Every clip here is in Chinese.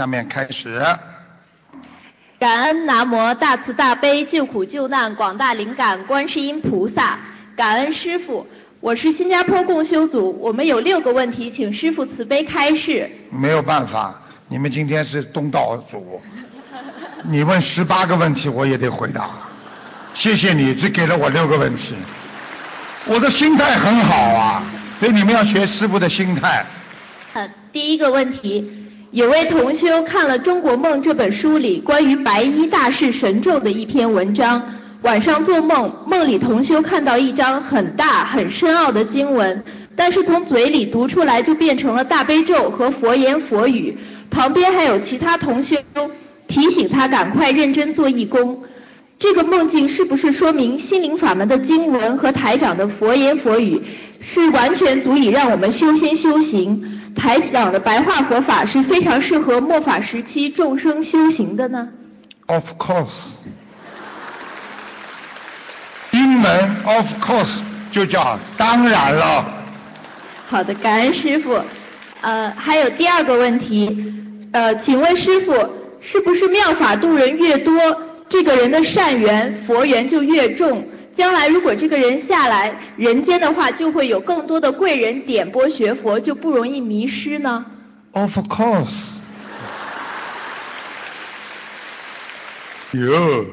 下面开始。感恩南无大慈大悲救苦救难广大灵感观世音菩萨，感恩师傅。我是新加坡共修组，我们有六个问题，请师傅慈悲开示。没有办法，你们今天是东道主，你问十八个问题我也得回答。谢谢你，只给了我六个问题。我的心态很好啊，所以你们要学师傅的心态。呃，第一个问题，有位同修看了《中国梦》这本书里关于白衣大士神咒的一篇文章。晚上做梦，梦里同修看到一张很大很深奥的经文，但是从嘴里读出来就变成了大悲咒和佛言佛语。旁边还有其他同修提醒他赶快认真做义工。这个梦境是不是说明心灵法门的经文和台长的佛言佛语是完全足以让我们修心修行？台长的白话佛法是非常适合末法时期众生修行的呢？Of course. 英文 of course 就叫当然了。好的，感恩师傅。呃，还有第二个问题，呃，请问师傅，是不是妙法度人越多，这个人的善缘佛缘就越重？将来如果这个人下来人间的话，就会有更多的贵人点拨学佛，就不容易迷失呢？Of course。哟，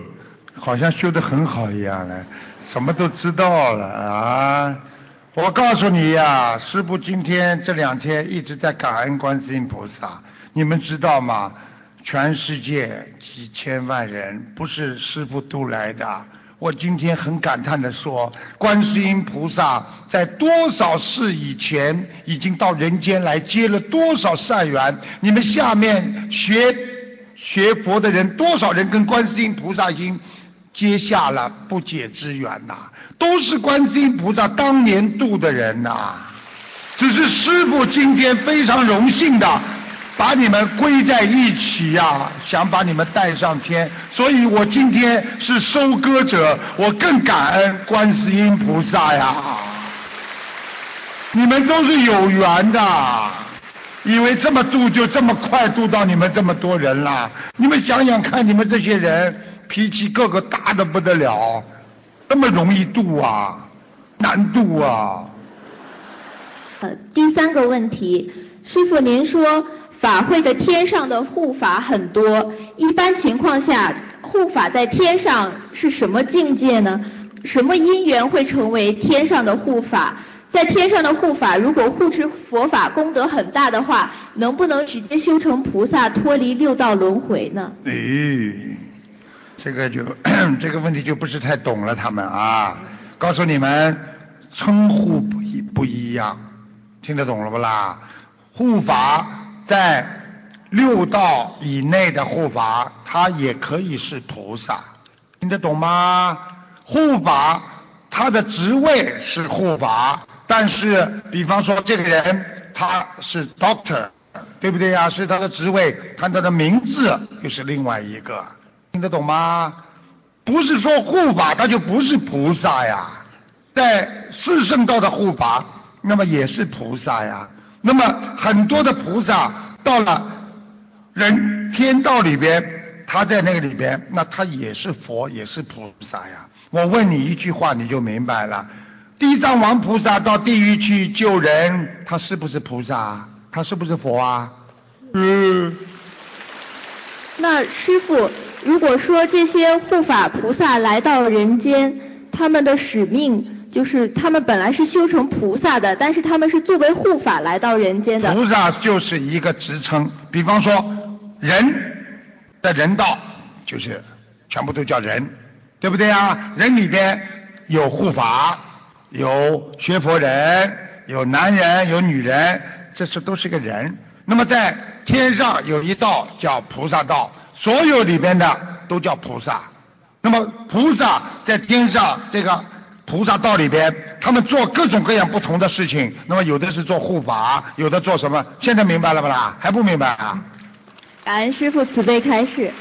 好像修得很好一样嘞。什么都知道了啊！我告诉你呀，师傅今天这两天一直在感恩观世音菩萨。你们知道吗？全世界几千万人不是师傅都来的。我今天很感叹的说，观世音菩萨在多少世以前已经到人间来接了多少善缘？你们下面学学佛的人，多少人跟观世音菩萨已经？结下了不解之缘呐，都是观世音菩萨当年度的人呐，只是师傅今天非常荣幸的把你们归在一起呀，想把你们带上天，所以我今天是收割者，我更感恩观世音菩萨呀，你们都是有缘的，以为这么度就这么快度到你们这么多人了，你们想想看，你们这些人。脾气个个大的不得了，那么容易度啊，难度啊。呃，第三个问题，师傅您说法会的天上的护法很多，一般情况下护法在天上是什么境界呢？什么因缘会成为天上的护法？在天上的护法如果护持佛法功德很大的话，能不能直接修成菩萨脱离六道轮回呢？诶。这个就 这个问题就不是太懂了，他们啊，告诉你们称呼不一不一样，听得懂了不啦？护法在六道以内的护法，他也可以是菩萨，听得懂吗？护法他的职位是护法，但是比方说这个人他是 doctor，对不对呀？是他的职位，看他的名字又是另外一个。听得懂吗？不是说护法他就不是菩萨呀，在四圣道的护法，那么也是菩萨呀。那么很多的菩萨到了人天道里边，他在那个里边，那他也是佛，也是菩萨呀。我问你一句话，你就明白了。地藏王菩萨到地狱去救人，他是不是菩萨？他是不是佛啊？嗯。那师傅。如果说这些护法菩萨来到人间，他们的使命就是他们本来是修成菩萨的，但是他们是作为护法来到人间的。菩萨就是一个职称，比方说人的人道就是全部都叫人，对不对啊？人里边有护法，有学佛人，有男人，有女人，这是都是个人。那么在天上有一道叫菩萨道。所有里边的都叫菩萨，那么菩萨在天上这个菩萨道里边，他们做各种各样不同的事情。那么有的是做护法，有的做什么？现在明白了不啦？还不明白啊？感恩师傅慈悲开示。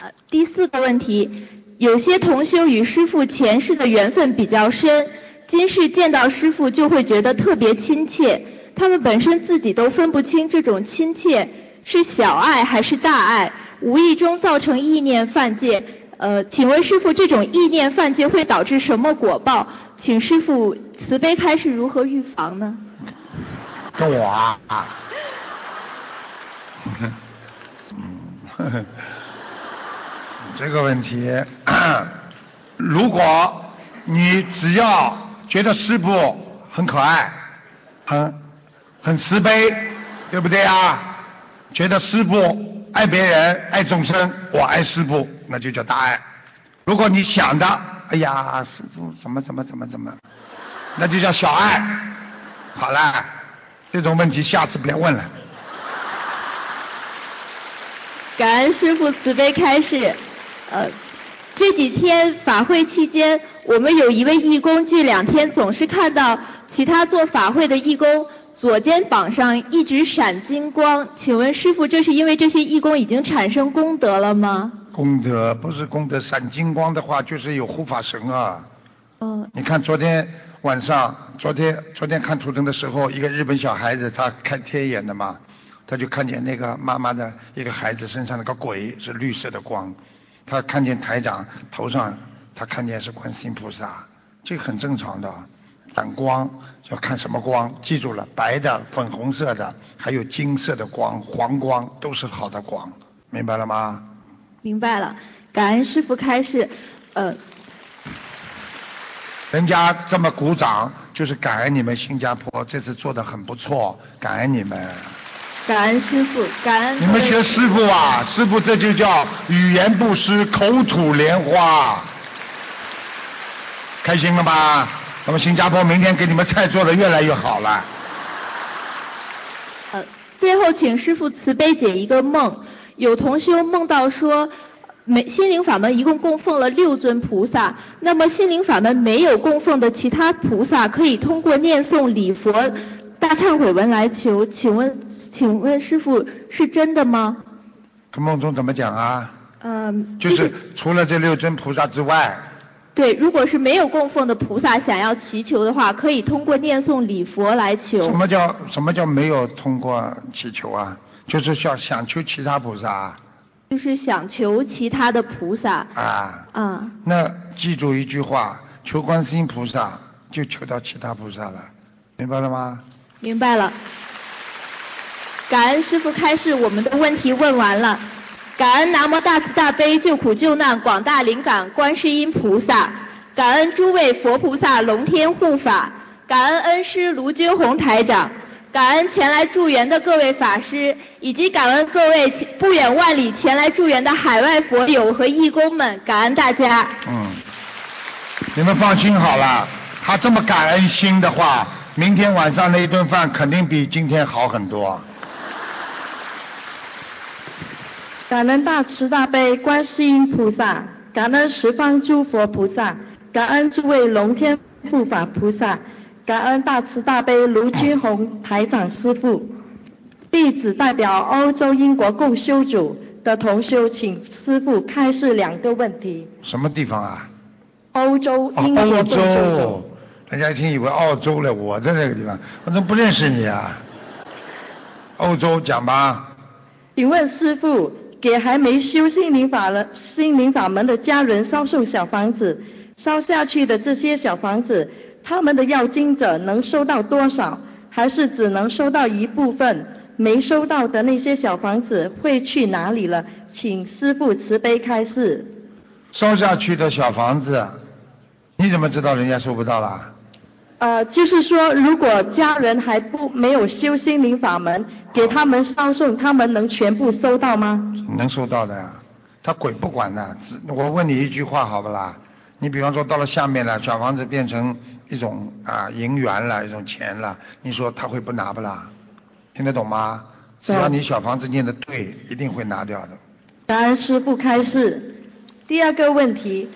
呃，第四个问题，有些同修与师傅前世的缘分比较深，今世见到师傅就会觉得特别亲切，他们本身自己都分不清这种亲切。是小爱还是大爱？无意中造成意念犯戒，呃，请问师傅，这种意念犯戒会导致什么果报？请师傅慈悲开示如何预防呢？跟我啊，嗯，这个问题，如果你只要觉得师傅很可爱，很很慈悲，对不对啊？觉得师傅。爱别人，爱众生，我爱师父，那就叫大爱。如果你想的，哎呀，师傅怎么怎么怎么怎么，那就叫小爱。好了，这种问题下次别问了。感恩师父慈悲开示。呃，这几天法会期间，我们有一位义工，这两天总是看到其他做法会的义工。左肩膀上一直闪金光，请问师傅，这是因为这些义工已经产生功德了吗？功德不是功德，闪金光的话就是有护法神啊。嗯。你看昨天晚上，昨天昨天看图腾的时候，一个日本小孩子他看天眼的嘛，他就看见那个妈妈的一个孩子身上那个鬼是绿色的光，他看见台长头上他看见是观世音菩萨，这个很正常的。闪光要看什么光？记住了，白的、粉红色的，还有金色的光、黄光，都是好的光，明白了吗？明白了，感恩师傅开示。呃，人家这么鼓掌，就是感恩你们新加坡这次做的很不错，感恩你们。感恩师傅，感恩。你们学师傅啊，师傅这就叫语言不失，口吐莲花，开心了吧？那么新加坡明天给你们菜做的越来越好了。呃，最后请师傅慈悲解一个梦。有同修梦到说，没心灵法门一共供奉了六尊菩萨，那么心灵法门没有供奉的其他菩萨，可以通过念诵礼佛大忏悔文来求。请问，请问师傅是真的吗？梦中怎么讲啊？嗯。就是除了这六尊菩萨之外。对，如果是没有供奉的菩萨，想要祈求的话，可以通过念诵礼佛来求。什么叫什么叫没有通过祈求啊？就是想想求其他菩萨。就是想求其他的菩萨。啊。啊。那记住一句话，求观世音菩萨，就求到其他菩萨了，明白了吗？明白了。感恩师傅开示，我们的问题问完了。感恩南无大慈大悲救苦救难广大灵感观世音菩萨，感恩诸位佛菩萨龙天护法，感恩恩师卢军宏台长，感恩前来助缘的各位法师，以及感恩各位不远万里前来助缘的海外佛友和义工们，感恩大家。嗯，你们放心好了，他这么感恩心的话，明天晚上那一顿饭肯定比今天好很多。感恩大慈大悲观世音菩萨，感恩十方诸佛菩萨，感恩诸位龙天护法菩萨，感恩大慈大悲卢军宏台长师父。弟子代表欧洲英国共修组的同修，请师父开示两个问题。什么地方啊？欧洲英国共修组。人家一听以为澳洲了，我在那个地方，我怎么不认识你啊？欧洲讲吧。请问师父。给还没修心灵法了心灵法门的家人烧送小房子，烧下去的这些小房子，他们的要经者能收到多少？还是只能收到一部分？没收到的那些小房子会去哪里了？请师父慈悲开示。收下去的小房子，你怎么知道人家收不到啦？呃，就是说，如果家人还不没有修心灵法门，给他们烧送，他们能全部收到吗？能收到的呀，他鬼不管的。我问你一句话好不啦？你比方说到了下面了，小房子变成一种啊银元了，一种钱了，你说他会不拿不啦？听得懂吗？只要你小房子念的对，一定会拿掉的。感恩师父开示。第二个问题，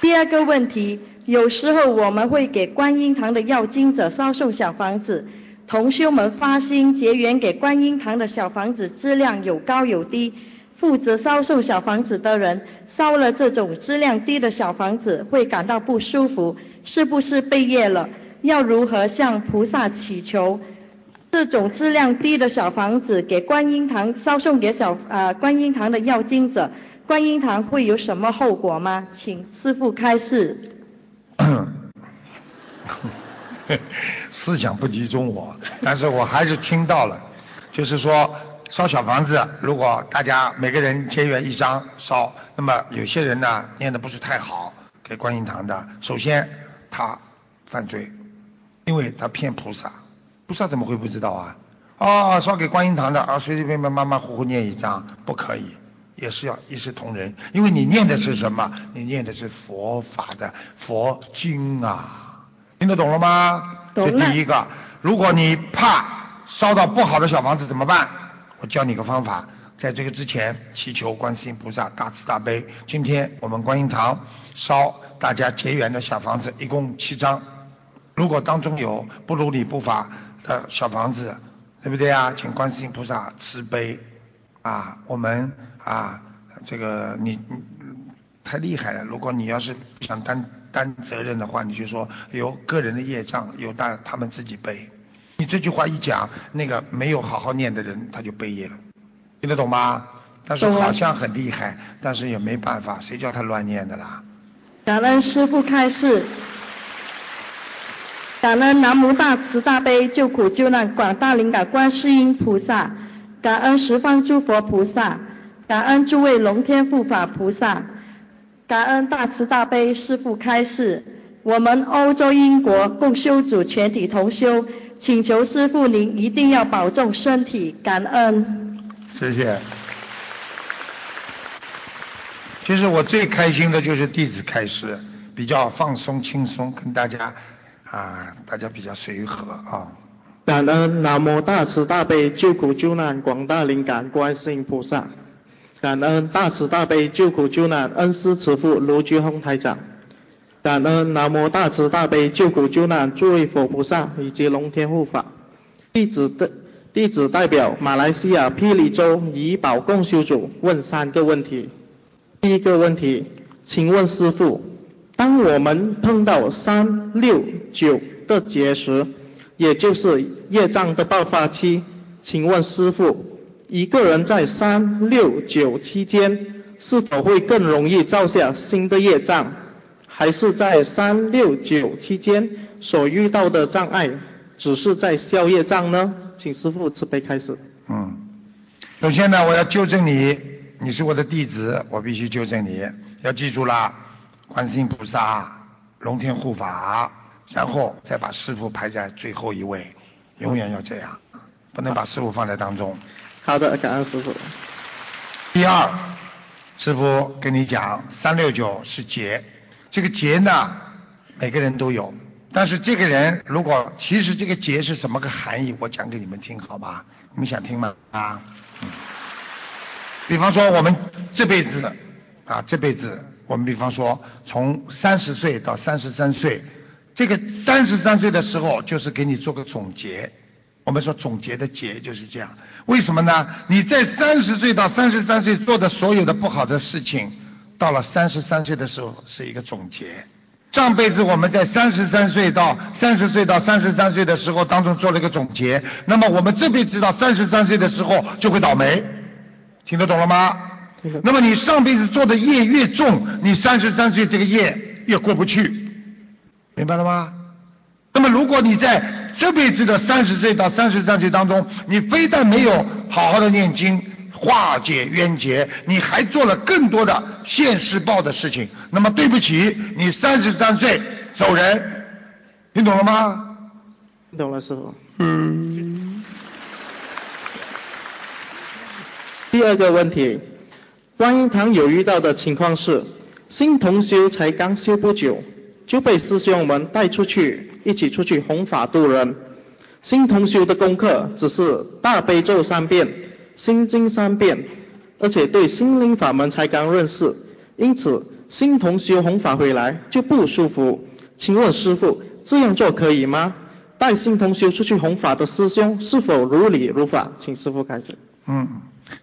第二个问题。有时候我们会给观音堂的要经者烧送小房子，同修们发心结缘给观音堂的小房子质量有高有低，负责烧送小房子的人烧了这种质量低的小房子会感到不舒服，是不是被业了？要如何向菩萨祈求？这种质量低的小房子给观音堂烧送给小啊观音堂的要经者，观音堂会有什么后果吗？请师父开示。思想不集中我，但是我还是听到了，就是说烧小房子，如果大家每个人结缘一张烧，那么有些人呢念的不是太好，给观音堂的，首先他犯罪，因为他骗菩萨，菩萨怎么会不知道啊？哦，烧给观音堂的，啊随随便便马马虎虎念一张不可以，也是要一视同仁，因为你念的是什么？你念的是佛法的佛经啊。听得懂了吗？懂这第一个，如果你怕烧到不好的小房子怎么办？我教你个方法，在这个之前祈求观世音菩萨大慈大悲。今天我们观音堂烧大家结缘的小房子一共七张，如果当中有不如理不法的小房子，对不对啊？请观世音菩萨慈悲啊！我们啊，这个你你太厉害了。如果你要是想担。担责任的话，你就说有个人的业障，有大他们自己背。你这句话一讲，那个没有好好念的人他就背业了，听得懂吗？但是好像很厉害，但是也没办法，谁叫他乱念的啦？感恩师父开示，感恩南无大慈大悲救苦救难广大灵感观世音菩萨，感恩十方诸佛菩萨，感恩诸位龙天护法菩萨。感恩大慈大悲师父开示，我们欧洲英国共修组全体同修，请求师父您一定要保重身体，感恩。谢谢。其实我最开心的就是弟子开示，比较放松轻松，跟大家啊，大家比较随和啊。感恩南无大慈大悲救苦救难广大灵感观世音菩萨。感恩大慈大悲救苦救难恩师慈父卢居宏台长，感恩南无大慈大悲救苦救难诸位佛菩萨以及龙天护法。弟子的弟子代表马来西亚霹雳州怡保共修组问三个问题。第一个问题，请问师傅，当我们碰到三六九的劫时，也就是业障的爆发期，请问师傅？一个人在三六九期间，是否会更容易造下新的业障？还是在三六九期间所遇到的障碍，只是在消业障呢？请师傅慈悲开始。嗯，首先呢，我要纠正你，你是我的弟子，我必须纠正你，要记住了，观世音菩萨、龙天护法，然后再把师傅排在最后一位，永远要这样，不能把师傅放在当中。好的，感恩师傅。第二，师傅跟你讲，三六九是劫，这个劫呢，每个人都有，但是这个人如果其实这个劫是什么个含义，我讲给你们听，好吧？你们想听吗？啊，嗯。比方说我们这辈子啊，这辈子我们比方说从三十岁到三十三岁，这个三十三岁的时候就是给你做个总结。我们说总结的结就是这样，为什么呢？你在三十岁到三十三岁做的所有的不好的事情，到了三十三岁的时候是一个总结。上辈子我们在三十三岁到三十岁到三十三岁的时候当中做了一个总结，那么我们这辈子到三十三岁的时候就会倒霉，听得懂了吗？那么你上辈子做的业越重，你三十三岁这个业越过不去，明白了吗？那么如果你在这辈子的三十岁到三十三岁当中，你非但没有好好的念经化解冤结，你还做了更多的现世报的事情。那么对不起，你三十三岁走人，听懂了吗？听懂了，师傅。嗯。第二个问题，观音堂有遇到的情况是，新同修才刚修不久，就被师兄们带出去。一起出去弘法度人。新同修的功课只是大悲咒三遍、心经三遍，而且对心灵法门才刚认识，因此新同修弘法回来就不舒服。请问师傅，这样做可以吗？带新同修出去弘法的师兄是否如理如法？请师傅开始。嗯，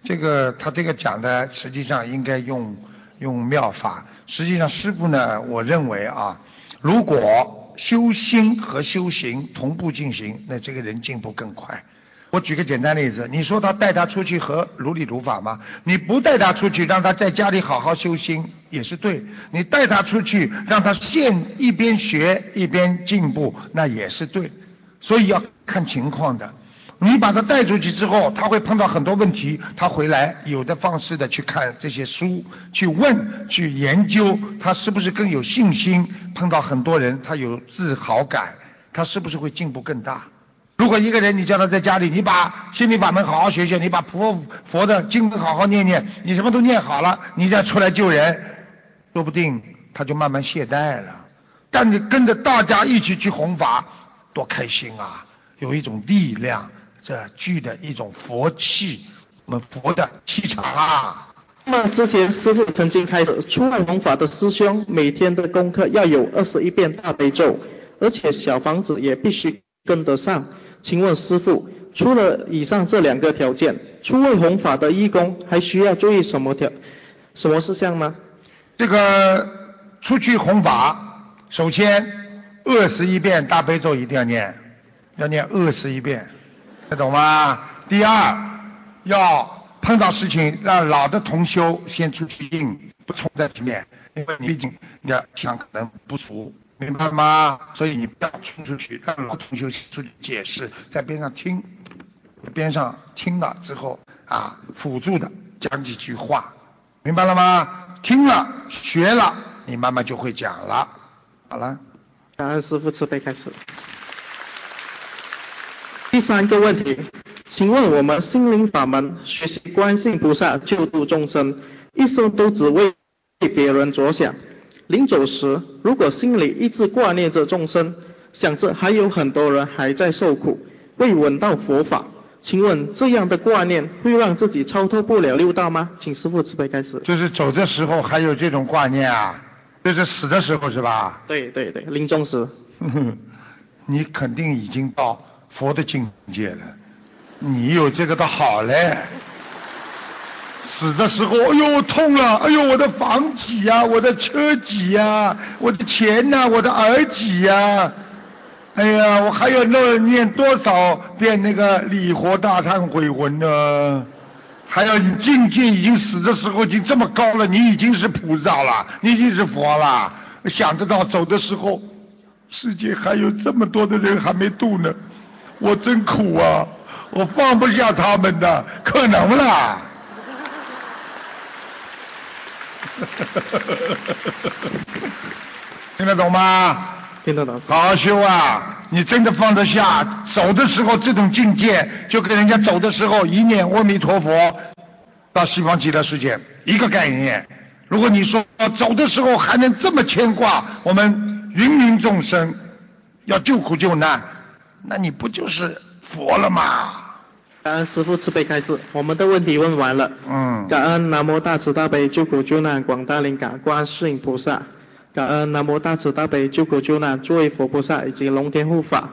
这个他这个讲的实际上应该用用妙法。实际上师傅呢，我认为啊，如果修心和修行同步进行，那这个人进步更快。我举个简单例子，你说他带他出去和如理如法吗？你不带他出去，让他在家里好好修心也是对；你带他出去，让他现一边学一边进步，那也是对。所以要看情况的。你把他带出去之后，他会碰到很多问题，他回来有的放矢的去看这些书，去问，去研究，他是不是更有信心？碰到很多人，他有自豪感，他是不是会进步更大？如果一个人你叫他在家里，你把心里法门好好学学，你把佛佛的经好好念念，你什么都念好了，你再出来救人，说不定他就慢慢懈怠了。但你跟着大家一起去弘法，多开心啊！有一种力量，这具的一种佛气，我们佛的气场啊。那么之前师傅曾经开始，出外弘法的师兄每天的功课要有二十一遍大悲咒，而且小房子也必须跟得上。请问师傅，除了以上这两个条件，出外弘法的义工还需要注意什么条、什么事项吗？这个出去弘法，首先二十一遍大悲咒一定要念，要念二十一遍，听懂吗？第二，要碰到事情让老的同修先出去应，不冲在前面，因为你毕竟你的想可能不足。明白吗？所以你不要冲出去，让老同修出去解释，在边上听，边上听了之后啊，辅助的讲几句话，明白了吗？听了学了，你慢慢就会讲了。好了，感恩师傅慈悲开始。第三个问题，请问我们心灵法门学习观世菩萨救度众生，一生都只为别人着想。临走时，如果心里一直挂念着众生，想着还有很多人还在受苦，未闻到佛法，请问这样的挂念会让自己超脱不了六道吗？请师父慈悲开始。就是走的时候还有这种挂念啊？就是死的时候是吧？对对对，临终时。你肯定已经到佛的境界了，你有这个倒好嘞。死的时候，哎呦痛了，哎呦我的房几呀，我的车几呀，我的钱呐，我的儿几呀，哎呀，我还要那念多少遍那个礼佛大忏悔文呢？还要你境界已经死的时候已经这么高了，你已经是菩萨了，你已经是佛了，想得到走的时候，世界还有这么多的人还没度呢，我真苦啊，我放不下他们的，可能啦。听得懂吗？听得懂。好好修啊！你真的放得下，走的时候这种境界，就跟人家走的时候一念阿弥陀佛到西方极乐世界一个概念。如果你说走的时候还能这么牵挂我们芸芸众生，要救苦救难，那你不就是佛了吗？感恩师父慈悲开示，我们的问题问完了。嗯。感恩南无大慈大悲救苦救难广大灵感观世音菩萨，感恩南无大慈大悲救苦救难诸位佛菩萨以及龙天护法，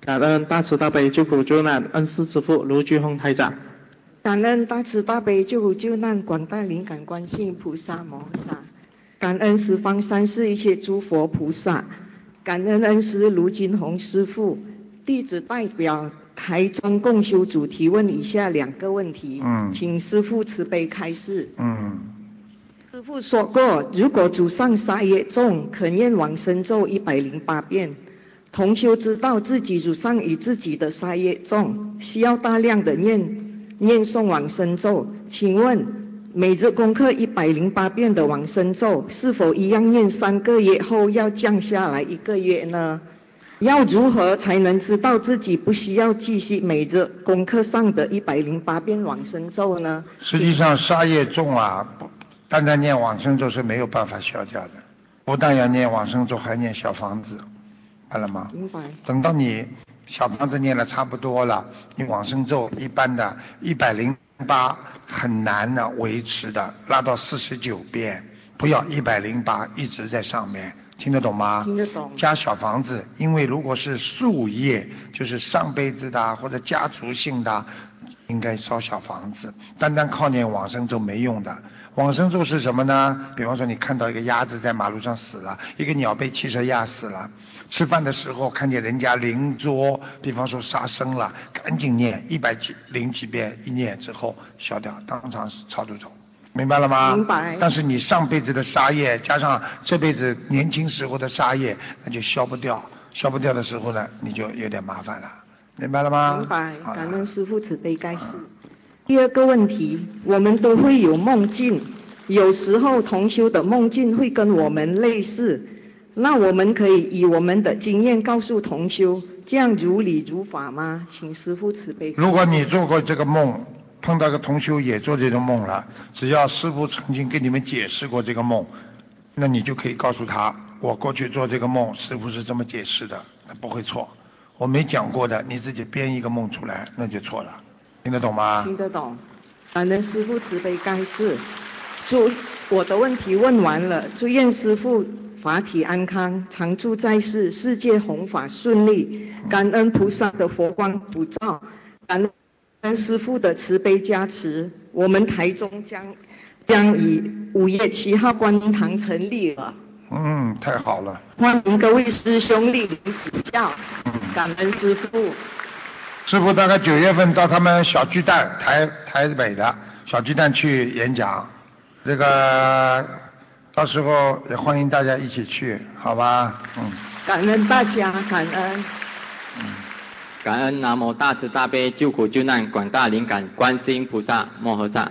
感恩大慈大悲救苦救难恩师慈父卢俊宏台长。感恩大慈大悲救苦救难广大灵感观世音菩萨摩萨，感恩十方三世一切诸佛菩萨，感恩恩师卢金宏师父，弟子代表。台中共修组提问以下两个问题，请师父慈悲开示。嗯师父说过，如果祖上杀业重，可念往生咒一百零八遍。同修知道自己祖上与自己的杀业重，需要大量的念念诵往生咒。请问每日功课一百零八遍的往生咒，是否一样念三个月后要降下来一个月呢？要如何才能知道自己不需要继续每日功课上的一百零八遍往生咒呢？实际上杀业重啊，单单念往生咒是没有办法消掉的。不但要念往生咒，还念小房子，明白了吗？明白。等到你小房子念的差不多了，你往生咒一般的一百零八很难的维持的，拉到四十九遍，不要一百零八一直在上面。听得懂吗？听得懂。加小房子，因为如果是树业，就是上辈子的或者家族性的，应该烧小房子，单单靠念往生咒没用的。往生咒是什么呢？比方说你看到一个鸭子在马路上死了，一个鸟被汽车压死了，吃饭的时候看见人家邻桌，比方说杀生了，赶紧念一百几零几遍，一念之后消掉，当场超度走。明白了吗？明白。但是你上辈子的杀业加上这辈子年轻时候的杀业，那就消不掉。消不掉的时候呢，你就有点麻烦了。明白了吗？明白。感恩师父慈悲开示。第二个问题，我们都会有梦境，有时候同修的梦境会跟我们类似，那我们可以以我们的经验告诉同修，这样如理如法吗？请师父慈悲。如果你做过这个梦。碰到个同修也做这种梦了，只要师傅曾经跟你们解释过这个梦，那你就可以告诉他，我过去做这个梦，师傅是这么解释的，那不会错。我没讲过的，你自己编一个梦出来，那就错了。听得懂吗？听得懂。感恩师傅慈悲盖世，祝我的问题问完了，祝愿师傅法体安康，常驻在世，世界弘法顺利。感恩菩萨的佛光普照，感恩。师父的慈悲加持，我们台中将将以五月七号观音堂成立了。嗯，太好了。欢迎各位师兄莅临指教。嗯，感恩师父。师父大概九月份到他们小巨蛋台台北的小巨蛋去演讲，这个到时候也欢迎大家一起去，好吧？嗯。感恩大家，感恩。嗯。感恩南无大慈大悲救苦救难广大灵感观世音菩萨摩诃萨，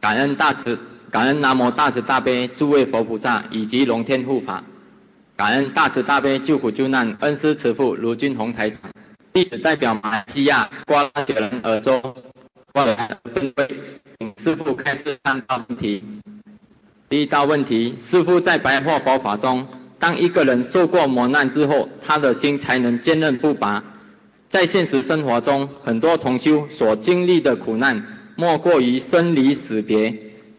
感恩大慈感恩南无大慈大悲诸位佛菩萨以及龙天护法，感恩大慈大悲救苦救难恩师慈父卢俊宏台长，弟子代表马来西亚瓜拉雪人尔州过来分会，请师父开示三道问题。第一道问题，师父在白话佛法中，当一个人受过磨难之后，他的心才能坚韧不拔。在现实生活中，很多同修所经历的苦难，莫过于生离死别。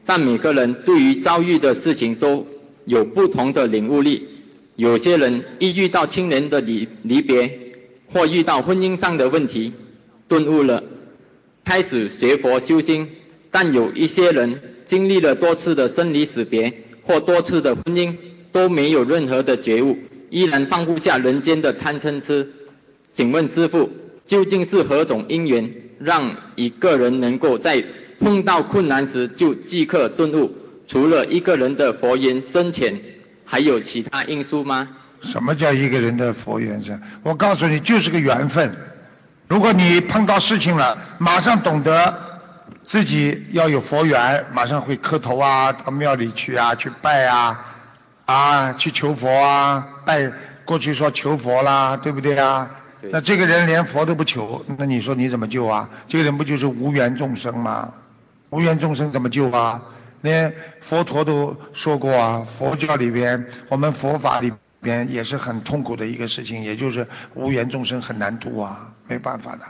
但每个人对于遭遇的事情都有不同的领悟力。有些人一遇到亲人的离离别，或遇到婚姻上的问题，顿悟了，开始学佛修心；但有一些人经历了多次的生离死别，或多次的婚姻，都没有任何的觉悟，依然放不下人间的贪嗔痴。请问师父，究竟是何种因缘，让一个人能够在碰到困难时就即刻顿悟？除了一个人的佛缘深浅，还有其他因素吗？什么叫一个人的佛缘深？我告诉你，就是个缘分。如果你碰到事情了，马上懂得自己要有佛缘，马上会磕头啊，到庙里去啊，去拜啊，啊，去求佛啊，拜过去说求佛啦，对不对啊？那这个人连佛都不求，那你说你怎么救啊？这个人不就是无缘众生吗？无缘众生怎么救啊？连佛陀都说过啊，佛教里边，我们佛法里边也是很痛苦的一个事情，也就是无缘众生很难度啊，没办法的，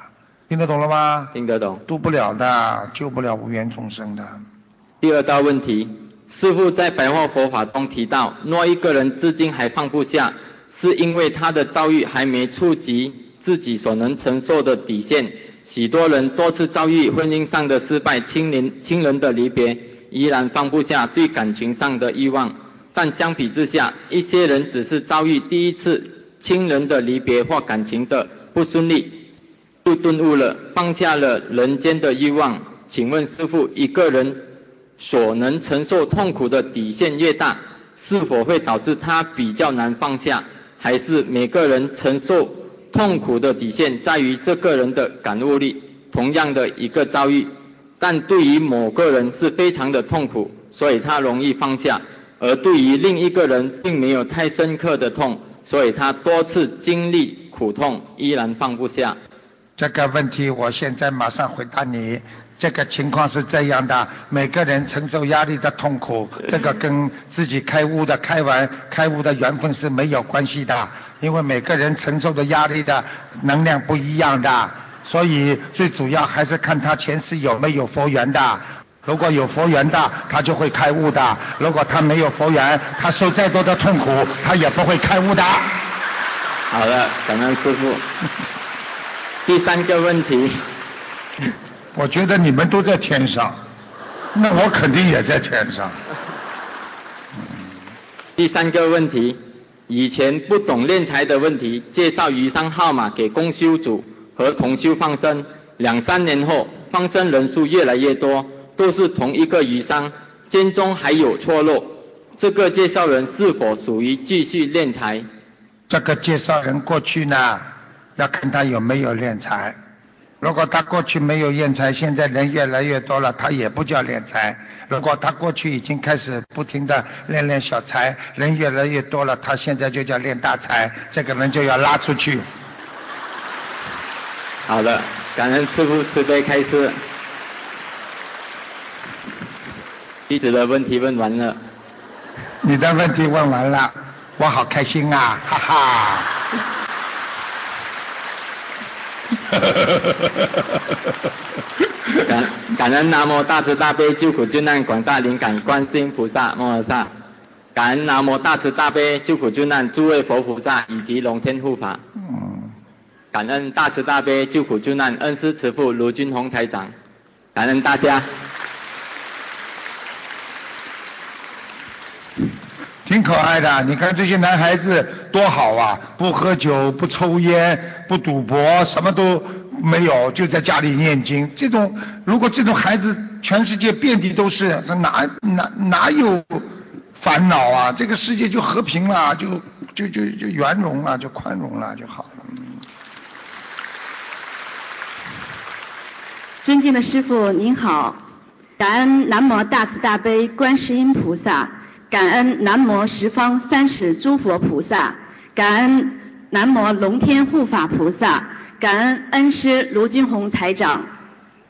听得懂了吗？听得懂。度不了的，救不了无缘众生的。第二道问题，师父在白话佛法中提到，若一个人至今还放不下。是因为他的遭遇还没触及自己所能承受的底线。许多人多次遭遇婚姻上的失败、亲人亲人的离别，依然放不下对感情上的欲望。但相比之下，一些人只是遭遇第一次亲人的离别或感情的不顺利，就顿悟了，放下了人间的欲望。请问师父，一个人所能承受痛苦的底线越大，是否会导致他比较难放下？还是每个人承受痛苦的底线在于这个人的感悟力。同样的一个遭遇，但对于某个人是非常的痛苦，所以他容易放下；而对于另一个人并没有太深刻的痛，所以他多次经历苦痛依然放不下。这个问题我现在马上回答你。这个情况是这样的，每个人承受压力的痛苦，这个跟自己开悟的开完开悟的缘分是没有关系的，因为每个人承受的压力的能量不一样的，所以最主要还是看他前世有没有佛缘的。如果有佛缘的，他就会开悟的；如果他没有佛缘，他受再多的痛苦，他也不会开悟的。好的，感恩师傅。第三个问题。我觉得你们都在天上，那我肯定也在天上。第三个问题，以前不懂敛财的问题，介绍余商号码给公修组和同修放生，两三年后放生人数越来越多，都是同一个余商，间中还有错漏，这个介绍人是否属于继续敛财？这个介绍人过去呢，要看他有没有敛财。如果他过去没有敛财，现在人越来越多了，他也不叫敛财。如果他过去已经开始不停的练练小财，人越来越多了，他现在就叫练大财，这个人就要拉出去。好的，感恩师父慈悲开示。弟子的问题问完了。你的问题问完了，我好开心啊，哈哈。感 感恩南无大慈大悲救苦救难广大灵感观世音菩萨摩诃萨，感恩南无大慈大悲救苦救难诸位佛菩萨以及龙天护法。嗯，感恩大慈大悲救苦救难恩师慈父卢军宏台长，感恩大家。可爱的，你看这些男孩子多好啊！不喝酒，不抽烟，不赌博，什么都没有，就在家里念经。这种如果这种孩子全世界遍地都是，他哪哪哪有烦恼啊？这个世界就和平了，就就就就圆融了，就宽容了就好了。尊敬的师傅您好，感恩南无大慈大悲观世音菩萨。感恩南无十方三世诸佛菩萨，感恩南无龙天护法菩萨，感恩恩师卢军宏台长。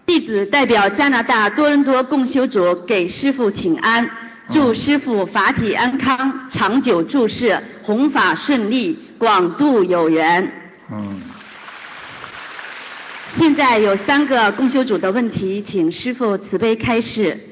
弟子代表加拿大多伦多共修组给师父请安，祝师父法体安康，长久住世，弘法顺利，广度有缘。嗯。现在有三个共修组的问题，请师父慈悲开示。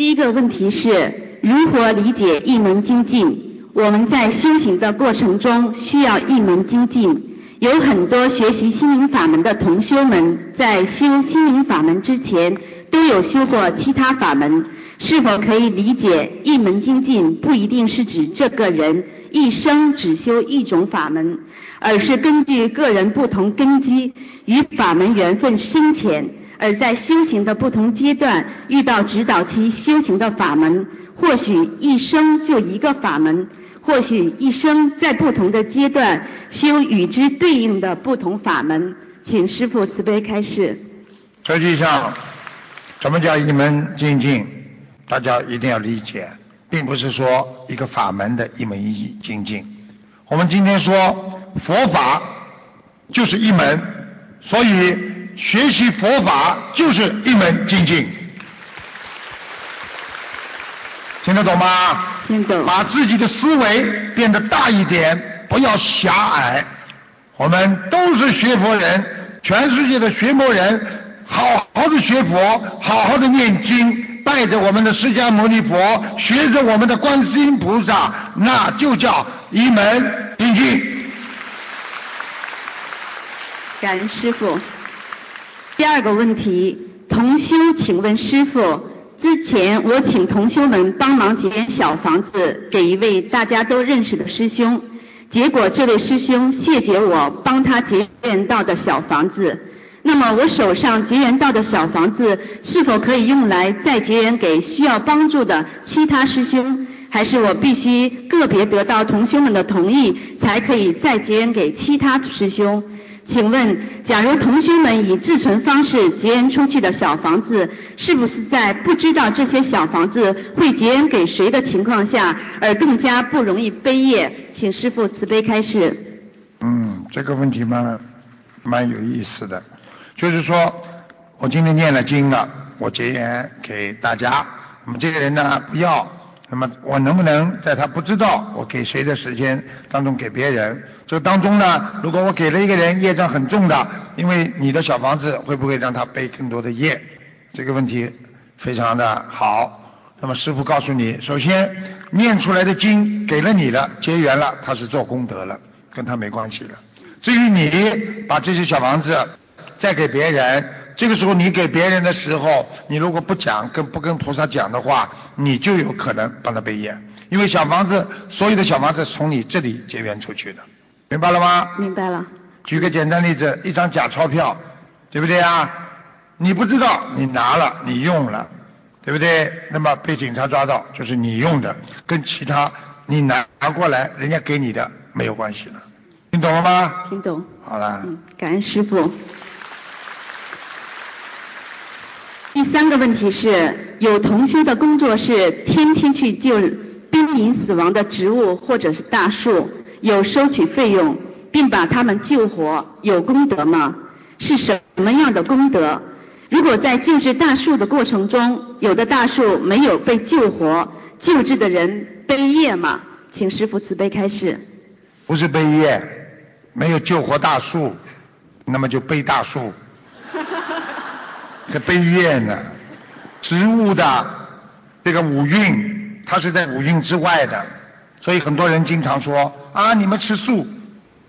第一个问题是如何理解一门精进？我们在修行的过程中需要一门精进。有很多学习心灵法门的同修们，在修心灵法门之前都有修过其他法门，是否可以理解一门精进不一定是指这个人一生只修一种法门，而是根据个人不同根基与法门缘分深浅。而在修行的不同阶段，遇到指导其修行的法门，或许一生就一个法门，或许一生在不同的阶段修与之对应的不同法门。请师父慈悲开示。实际上，什么叫一门精进？大家一定要理解，并不是说一个法门的一门一精进。我们今天说佛法就是一门，所以。学习佛法就是一门精进，听得懂吗？听懂。把自己的思维变得大一点，不要狭隘。我们都是学佛人，全世界的学佛人，好好的学佛，好好的念经，带着我们的释迦牟尼佛，学着我们的观世音菩萨，那就叫一门精进。感恩师傅。第二个问题，同修，请问师傅，之前我请同修们帮忙结缘小房子给一位大家都认识的师兄，结果这位师兄谢绝我帮他结缘到的小房子。那么我手上结缘到的小房子是否可以用来再结缘给需要帮助的其他师兄？还是我必须个别得到同修们的同意才可以再结缘给其他师兄？请问，假如同学们以自存方式结缘出去的小房子，是不是在不知道这些小房子会结缘给谁的情况下，而更加不容易背业？请师父慈悲开示。嗯，这个问题蛮蛮有意思的，就是说我今天念了经了，我结缘给大家，那么这个人呢不要。那么我能不能在他不知道我给谁的时间当中给别人？这当中呢，如果我给了一个人业障很重的，因为你的小房子会不会让他背更多的业？这个问题非常的好。那么师傅告诉你，首先念出来的经给了你了，结缘了，他是做功德了，跟他没关系了。至于你把这些小房子再给别人，这个时候你给别人的时候，你如果不讲跟不跟菩萨讲的话，你就有可能帮他背业，因为小房子所有的小房子从你这里结缘出去的，明白了吗？明白了。举个简单例子，一张假钞票，对不对啊？你不知道，你拿了，你用了，对不对？那么被警察抓到，就是你用的，跟其他你拿拿过来，人家给你的没有关系了，听懂了吗？听懂。好了。嗯，感恩师傅。第三个问题是，有同修的工作是天天去救濒临死亡的植物或者是大树，有收取费用，并把它们救活，有功德吗？是什么样的功德？如果在救治大树的过程中，有的大树没有被救活，救治的人背业吗？请师傅慈悲开示。不是背业，没有救活大树，那么就背大树。这悲怨呢？植物的这个五蕴，它是在五蕴之外的，所以很多人经常说啊，你们吃素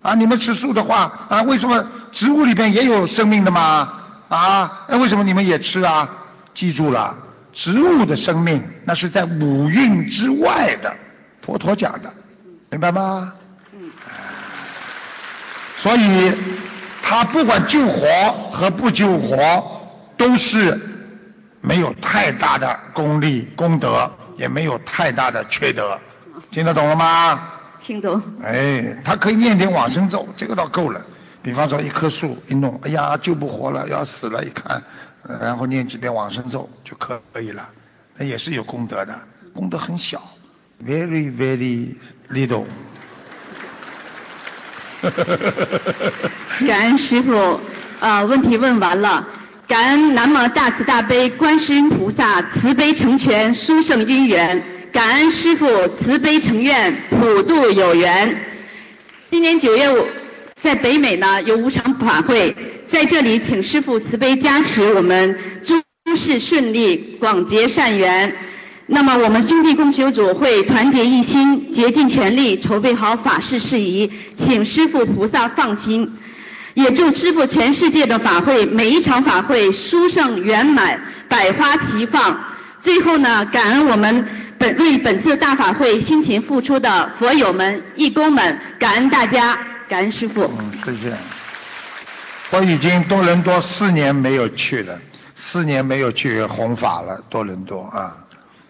啊，你们吃素的话啊，为什么植物里边也有生命的吗？啊，那为什么你们也吃啊？记住了，植物的生命那是在五蕴之外的，佛陀讲的，明白吗？嗯。所以，他不管救活和不救活，都是没有太大的功力功德，也没有太大的缺德，听得懂了吗？听懂。哎，他可以念点往生咒，这个倒够了。比方说一棵树一弄，哎呀救不活了，要死了，一看，然后念几遍往生咒就可以了，那也是有功德的，功德很小，very very little。感恩师傅，啊，问题问完了，感恩南无大慈大悲观世音菩萨慈悲成全殊胜因缘，感恩师傅慈悲成愿普度有缘。今年九月五。在北美呢有五场法会，在这里请师父慈悲加持我们诸事顺利，广结善缘。那么我们兄弟共修组会团结一心，竭尽全力筹备好法事事宜，请师父菩萨放心。也祝师父全世界的法会每一场法会殊胜圆满，百花齐放。最后呢，感恩我们本为本次大法会辛勤付出的佛友们、义工们，感恩大家。感恩师傅。嗯，谢谢。我已经多伦多四年没有去了，四年没有去弘法了，多伦多啊，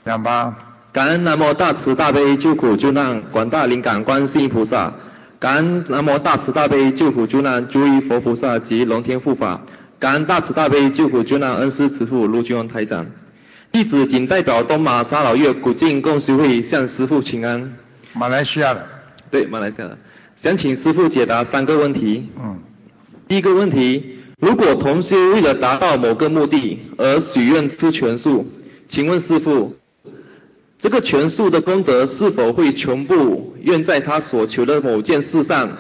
讲吧。感恩南无大慈大悲救苦救难广大灵感观世音菩萨，感恩南无大慈大悲救苦救难诸位佛菩萨及龙天护法，感恩大慈大悲救苦救难恩师慈父卢俊宏台长。弟子仅代表东马沙老越古晋共修会向师父请安。马来西亚的。对，马来西亚的。想请师傅解答三个问题。嗯。第一个问题，如果同修为了达到某个目的而许愿吃全素，请问师傅，这个全素的功德是否会全部用在他所求的某件事上？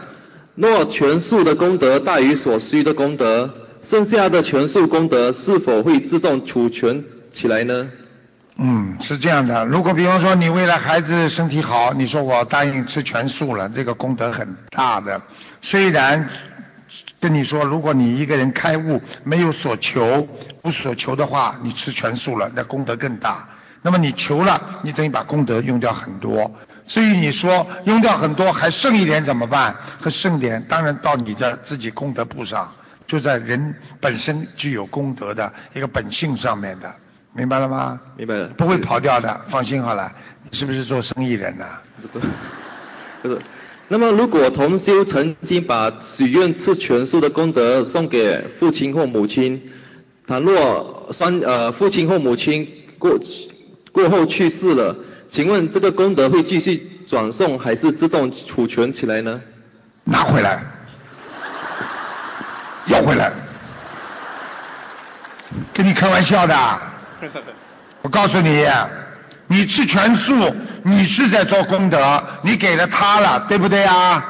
若全素的功德大于所需的功德，剩下的全素功德是否会自动储存起来呢？嗯，是这样的。如果比方说你为了孩子身体好，你说我答应吃全素了，这个功德很大的。虽然跟你说，如果你一个人开悟，没有所求，无所求的话，你吃全素了，那功德更大。那么你求了，你等于把功德用掉很多。至于你说用掉很多还剩一点怎么办？和剩点当然到你的自己功德簿上，就在人本身具有功德的一个本性上面的。明白了吗？明白了。不会跑掉的，放心好了。你是不是做生意人呢？不是，不是。那么如果同修曾经把许愿吃全素的功德送给父亲或母亲，倘若双呃父亲或母亲过过后去世了，请问这个功德会继续转送还是自动储存起来呢？拿回来，要回来，跟你开玩笑的。我告诉你，你吃全素，你是在做功德，你给了他了，对不对啊？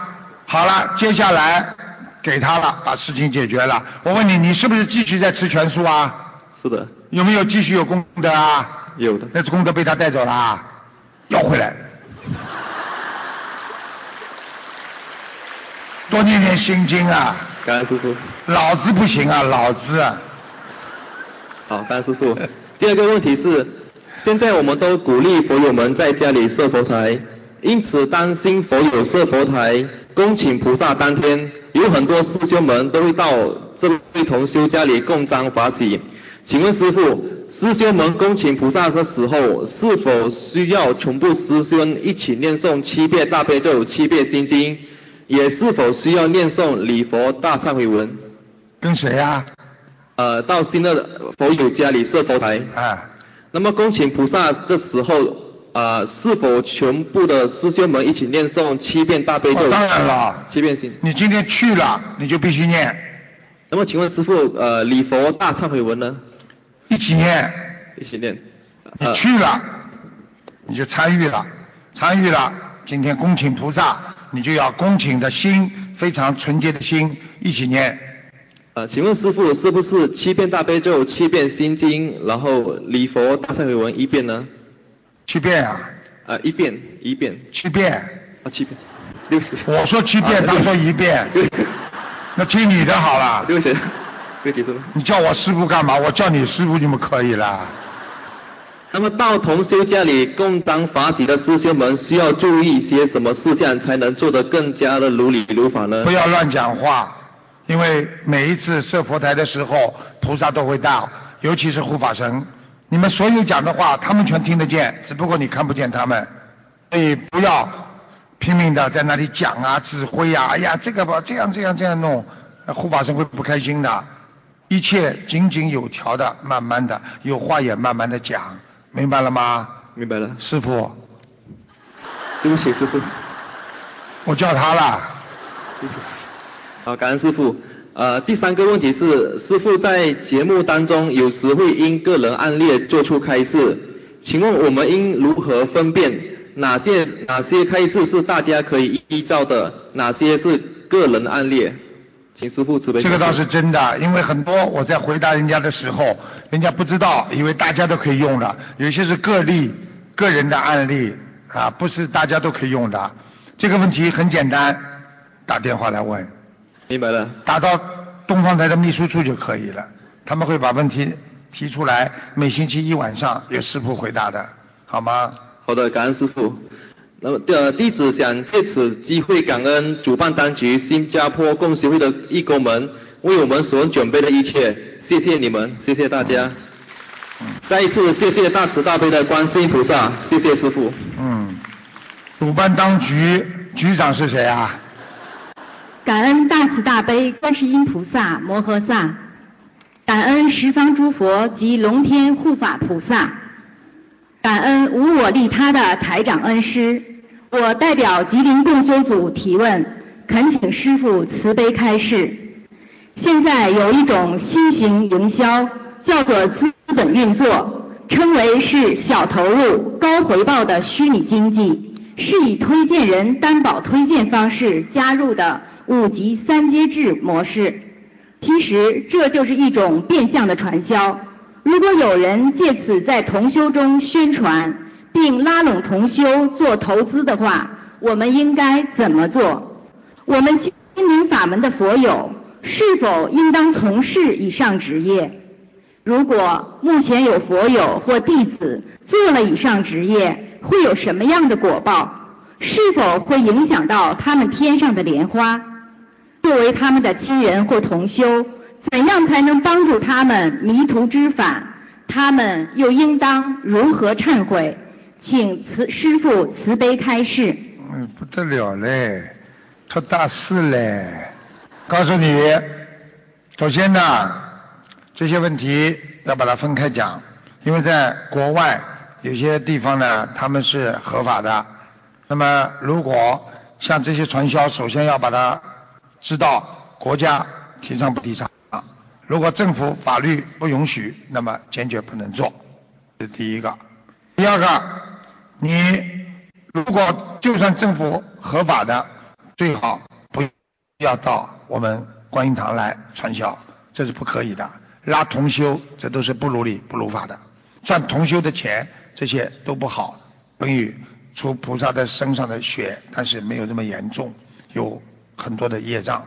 好了，接下来给他了，把事情解决了。我问你，你是不是继续在吃全素啊？是的。有没有继续有功德啊？有的。那功德被他带走了，要回来。多念念心经啊。感恩师傅。老子不行啊，老子。好，感恩师傅。第二个问题是，现在我们都鼓励佛友们在家里设佛台，因此担心佛友设佛台恭请菩萨当天，有很多师兄们都会到这位同修家里共沾法喜。请问师傅，师兄们恭请菩萨的时候，是否需要全部师兄一起念诵七遍大悲咒、七遍心经？也是否需要念诵礼佛大忏悔文？跟谁呀？呃，到新的佛友家里设佛台。啊。那么恭请菩萨的时候，呃，是否全部的师兄们一起念诵七遍大悲咒？当然了。七遍心。你今天去了，你就必须念。那么请问师傅，呃，礼佛大忏悔文呢？一起念。一起念。你去了，你就参与了，参与了。今天恭请菩萨，你就要恭请的心非常纯洁的心一起念。呃，请问师傅是不是七遍大悲咒、七遍心经，然后礼佛大忏悔文一遍呢？七遍啊？呃，一遍，一遍。七遍。啊，七遍。六十。我说七遍，他说一遍。那听你的好了。六十。你叫我师傅干嘛？我叫你师傅你们可以啦。那么到同修家里共当法喜的师兄们，需要注意些什么事项，才能做得更加的如理如法呢？不要乱讲话，因为每一次设佛台的时候，菩萨都会到，尤其是护法神，你们所有讲的话，他们全听得见，只不过你看不见他们，所以不要拼命的在那里讲啊、指挥啊，哎呀，这个吧，这样这样这样弄，护法神会不开心的。一切井井有条的，慢慢的，有话也慢慢的讲。明白了吗？明白了，师傅。对不起，师傅。我叫他了。好，感恩师傅。呃，第三个问题是，师傅在节目当中有时会因个人案例做出开示，请问我们应如何分辨哪些哪些开示是大家可以依照的，哪些是个人案例？这个倒是真的，因为很多我在回答人家的时候，人家不知道，以为大家都可以用的，有些是个例、个人的案例啊，不是大家都可以用的。这个问题很简单，打电话来问。明白了。打到东方台的秘书处就可以了，他们会把问题提出来，每星期一晚上有师傅回答的，好吗？好的，感恩师傅。那么呃弟子想借此机会感恩主办当局新加坡共协会的义工们为我们所准备的一切，谢谢你们，谢谢大家。再一次谢谢大慈大悲的观世音菩萨，谢谢师傅。嗯，主办当局局长是谁啊？感恩大慈大悲观世音菩萨摩诃萨，感恩十方诸佛及龙天护法菩萨，感恩无我利他的台长恩师。我代表吉林共修组提问，恳请师傅慈悲开示。现在有一种新型营销，叫做资本运作，称为是小投入高回报的虚拟经济，是以推荐人担保推荐方式加入的五级三阶制模式。其实这就是一种变相的传销。如果有人借此在同修中宣传，并拉拢同修做投资的话，我们应该怎么做？我们心灵法门的佛友是否应当从事以上职业？如果目前有佛友或弟子做了以上职业，会有什么样的果报？是否会影响到他们天上的莲花？作为他们的亲人或同修，怎样才能帮助他们迷途知返？他们又应当如何忏悔？请慈师傅慈悲开示。嗯，不得了嘞，出大事嘞！告诉你，首先呢，这些问题要把它分开讲，因为在国外有些地方呢，他们是合法的。那么，如果像这些传销，首先要把它知道国家提倡不提倡？如果政府法律不允许，那么坚决不能做，这是第一个。第二个。你如果就算政府合法的，最好不要到我们观音堂来传销，这是不可以的。拉同修，这都是不如理不如法的。赚同修的钱，这些都不好，等于出菩萨的身上的血，但是没有这么严重，有很多的业障，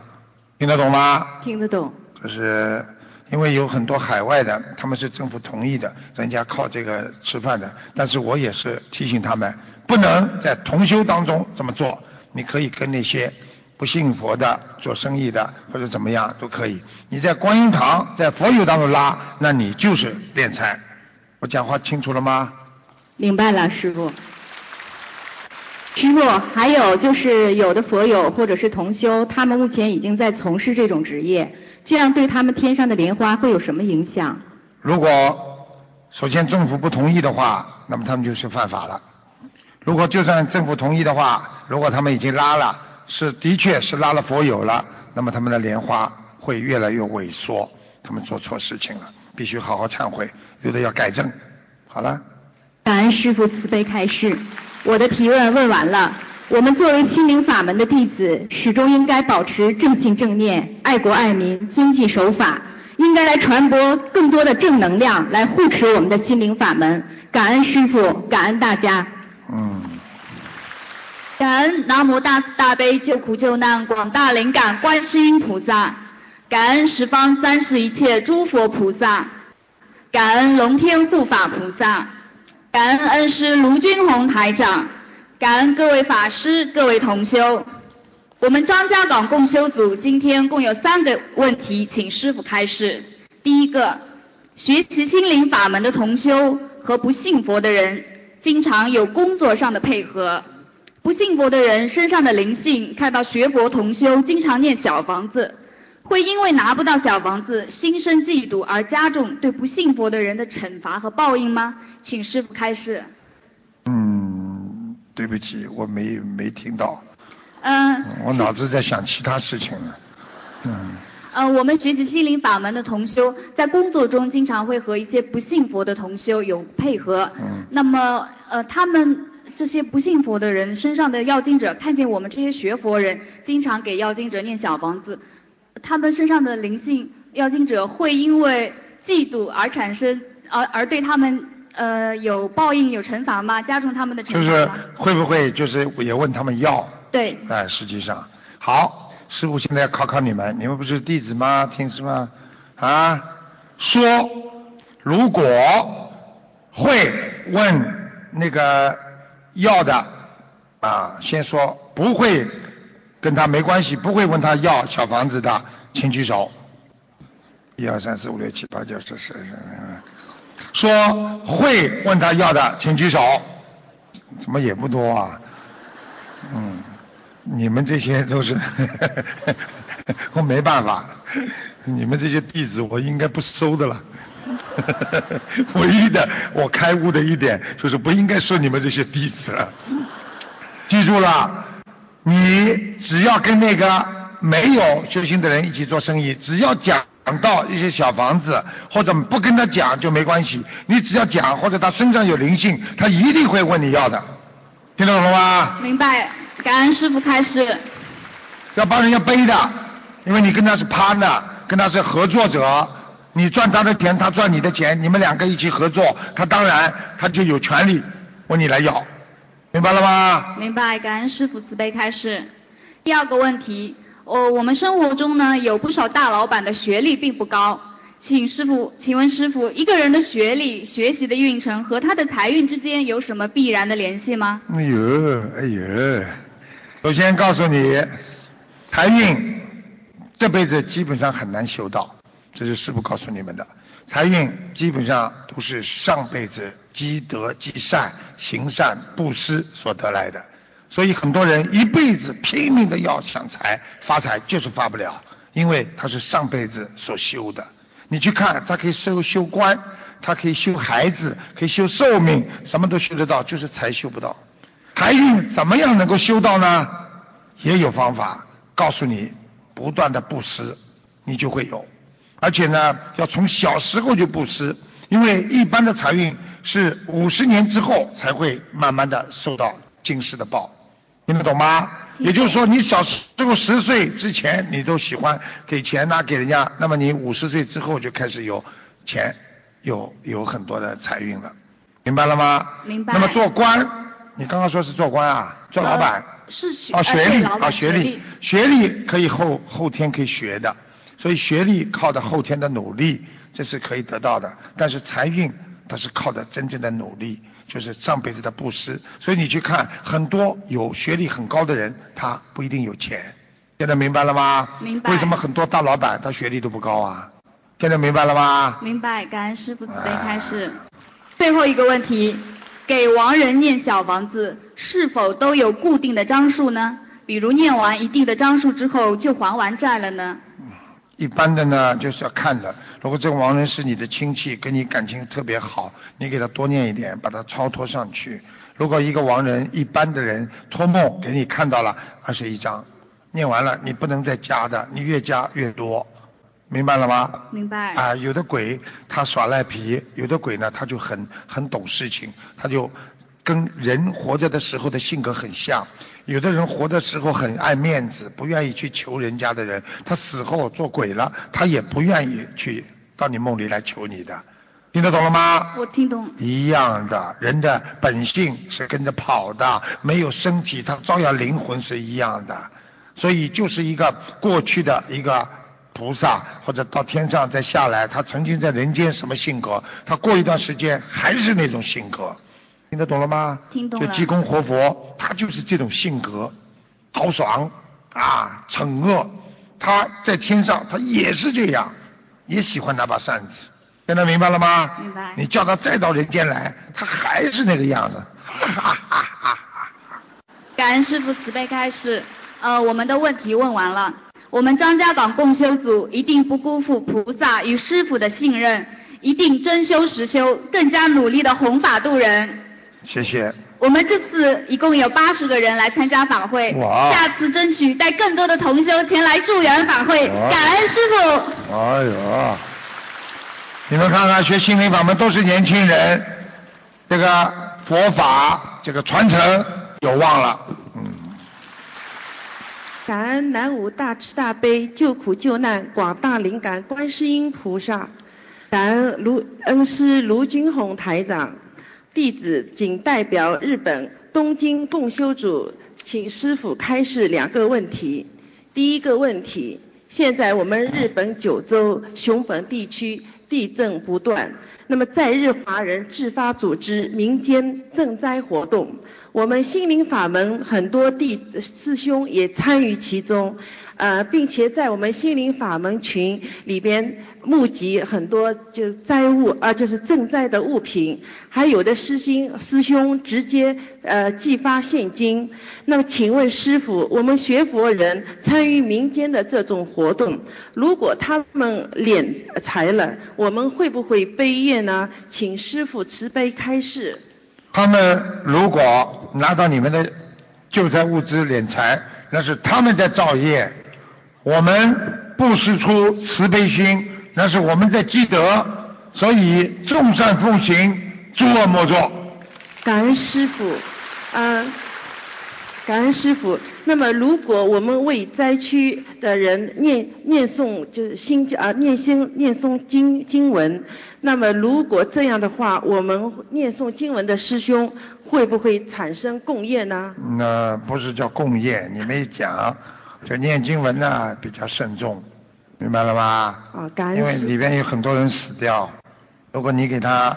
听得懂吗？听得懂。这是因为有很多海外的，他们是政府同意的，人家靠这个吃饭的。但是我也是提醒他们，不能在同修当中这么做。你可以跟那些不信佛的做生意的或者怎么样都可以。你在观音堂在佛友当中拉，那你就是敛财。我讲话清楚了吗？明白了，师傅。师傅，还有就是有的佛友或者是同修，他们目前已经在从事这种职业，这样对他们天上的莲花会有什么影响？如果首先政府不同意的话，那么他们就是犯法了。如果就算政府同意的话，如果他们已经拉了，是的确是拉了佛友了，那么他们的莲花会越来越萎缩，他们做错事情了，必须好好忏悔，有的要改正。好了。感恩师傅慈悲开示，我的提问问完了。我们作为心灵法门的弟子，始终应该保持正信正念、爱国爱民、遵纪守法，应该来传播更多的正能量，来护持我们的心灵法门。感恩师父，感恩大家。嗯，感恩南无大慈大悲救苦救难广大灵感观世音菩萨，感恩十方三世一切诸佛菩萨，感恩龙天护法菩萨，感恩恩师卢军宏台长，感恩各位法师、各位同修。我们张家港共修组今天共有三个问题，请师傅开示。第一个，学习心灵法门的同修和不信佛的人。经常有工作上的配合，不信佛的人身上的灵性看到学佛同修经常念小房子，会因为拿不到小房子心生嫉妒而加重对不信佛的人的惩罚和报应吗？请师傅开示。嗯，对不起，我没没听到。嗯。我脑子在想其他事情了。嗯。呃，我们学习心灵法门的同修，在工作中经常会和一些不信佛的同修有配合。嗯。那么，呃，他们这些不信佛的人身上的要经者，看见我们这些学佛人经常给要经者念小房子，他们身上的灵性要经者会因为嫉妒而产生，而而对他们呃有报应有惩罚吗？加重他们的惩罚就是会不会就是也问他们要？对。哎，实际上好。师傅现在要考考你们，你们不是弟子吗？听是吗？啊，说如果会问那个要的啊，先说不会跟他没关系，不会问他要小房子的，请举手。一二三四五六七八九十十十。说会问他要的，请举手。怎么也不多啊？嗯。你们这些都是，我没办法，你们这些弟子我应该不收的了。唯一的我开悟的一点就是不应该收你们这些弟子了。记住了，你只要跟那个没有修行的人一起做生意，只要讲到一些小房子，或者不跟他讲就没关系。你只要讲，或者他身上有灵性，他一定会问你要的。听懂了吗？明白。感恩师傅开示。要帮人家背的，因为你跟他是 partner，跟他是合作者，你赚他的钱，他赚你的钱，你们两个一起合作，他当然他就有权利问你来要，明白了吗？明白，感恩师傅慈悲开示。第二个问题，哦，我们生活中呢有不少大老板的学历并不高，请师傅，请问师傅，一个人的学历、学习的运程和他的财运之间有什么必然的联系吗？哎呦，哎呦。首先告诉你，财运这辈子基本上很难修到，这是师傅告诉你们的。财运基本上都是上辈子积德积善、行善布施所得来的，所以很多人一辈子拼命的要想财发财，就是发不了，因为他是上辈子所修的。你去看，他可以修修官，他可以修孩子，可以修寿命，什么都修得到，就是财修不到。财运怎么样能够修到呢？也有方法，告诉你，不断的布施，你就会有。而且呢，要从小时候就布施，因为一般的财运是五十年之后才会慢慢的受到今世的报，听得懂吗？也就是说，你小时候十岁之前你都喜欢给钱呐，给人家，那么你五十岁之后就开始有钱，有有很多的财运了，明白了吗？明白。那么做官。你刚刚说是做官啊，做老板。是学啊，呃学历啊，学历，学历可以后后天可以学的，所以学历靠的后天的努力，这是可以得到的。但是财运它是靠的真正的努力，就是上辈子的布施。所以你去看很多有学历很高的人，他不一定有钱。现在明白了吗？明白为什么很多大老板他学历都不高啊？现在明白了吗？明白，感恩师傅慈悲啊开示。最后一个问题，给亡人念小房子是否都有固定的张数呢？比如念完一定的张数之后就还完债了呢？一般的呢，就是要看的。如果这个亡人是你的亲戚，跟你感情特别好，你给他多念一点，把他超脱上去。如果一个亡人一般的人托梦给你看到了二十一章，念完了你不能再加的，你越加越多，明白了吗？明白。啊，有的鬼他耍赖皮，有的鬼呢他就很很懂事情，他就跟人活着的时候的性格很像。有的人活的时候很爱面子，不愿意去求人家的人，他死后做鬼了，他也不愿意去到你梦里来求你的，听得懂了吗？我听懂。一样的，人的本性是跟着跑的，没有身体，他照样灵魂是一样的。所以就是一个过去的一个菩萨，或者到天上再下来，他曾经在人间什么性格，他过一段时间还是那种性格，听得懂了吗？听懂了就济公活佛，他就是这种性格，豪爽啊，惩恶，他在天上他也是这样，也喜欢拿把扇子。现在明白了吗？明白你叫他再到人间来，他还是那个样子。哈哈哈哈哈感恩师傅慈悲开示。呃，我们的问题问完了。我们张家港共修组一定不辜负菩萨与师傅的信任，一定真修实修，更加努力的弘法度人。谢谢。我们这次一共有八十个人来参加法会，下次争取带更多的同修前来助缘法会，感恩师傅。哎呦，你们看看学心灵法门都是年轻人，这个佛法这个传承有望了。嗯，感恩南无大慈大悲救苦救难广大灵感观世音菩萨，感恩卢恩师卢军宏台长，弟子仅代表日本东京共修组，请师傅开示两个问题。第一个问题，现在我们日本九州熊本地区地震不断，那么在日华人自发组织民间赈灾活动，我们心灵法门很多弟师兄也参与其中，呃，并且在我们心灵法门群里边募集很多就是灾物啊、就是赈灾的物品，还有的师兄师兄直接呃寄发现金。那么请问师傅，我们学佛人参与民间的这种活动，如果他们敛财了，我们会不会背业呢？请师傅慈悲开示。他们如果拿到你们的救灾物资敛财，那是他们在造业。我们布施出慈悲心，那是我们在积德。所以众善奉行，诸恶莫作。感恩师傅，啊，感恩师傅。那么，如果我们为灾区的人念念诵就是心啊念心念诵经经文，那么如果这样的话，我们念诵经文的师兄会不会产生共业呢？那不是叫共业，你没讲，就念经文呢比较慎重，明白了吗？啊，感恩因为里边有很多人死掉，如果你给他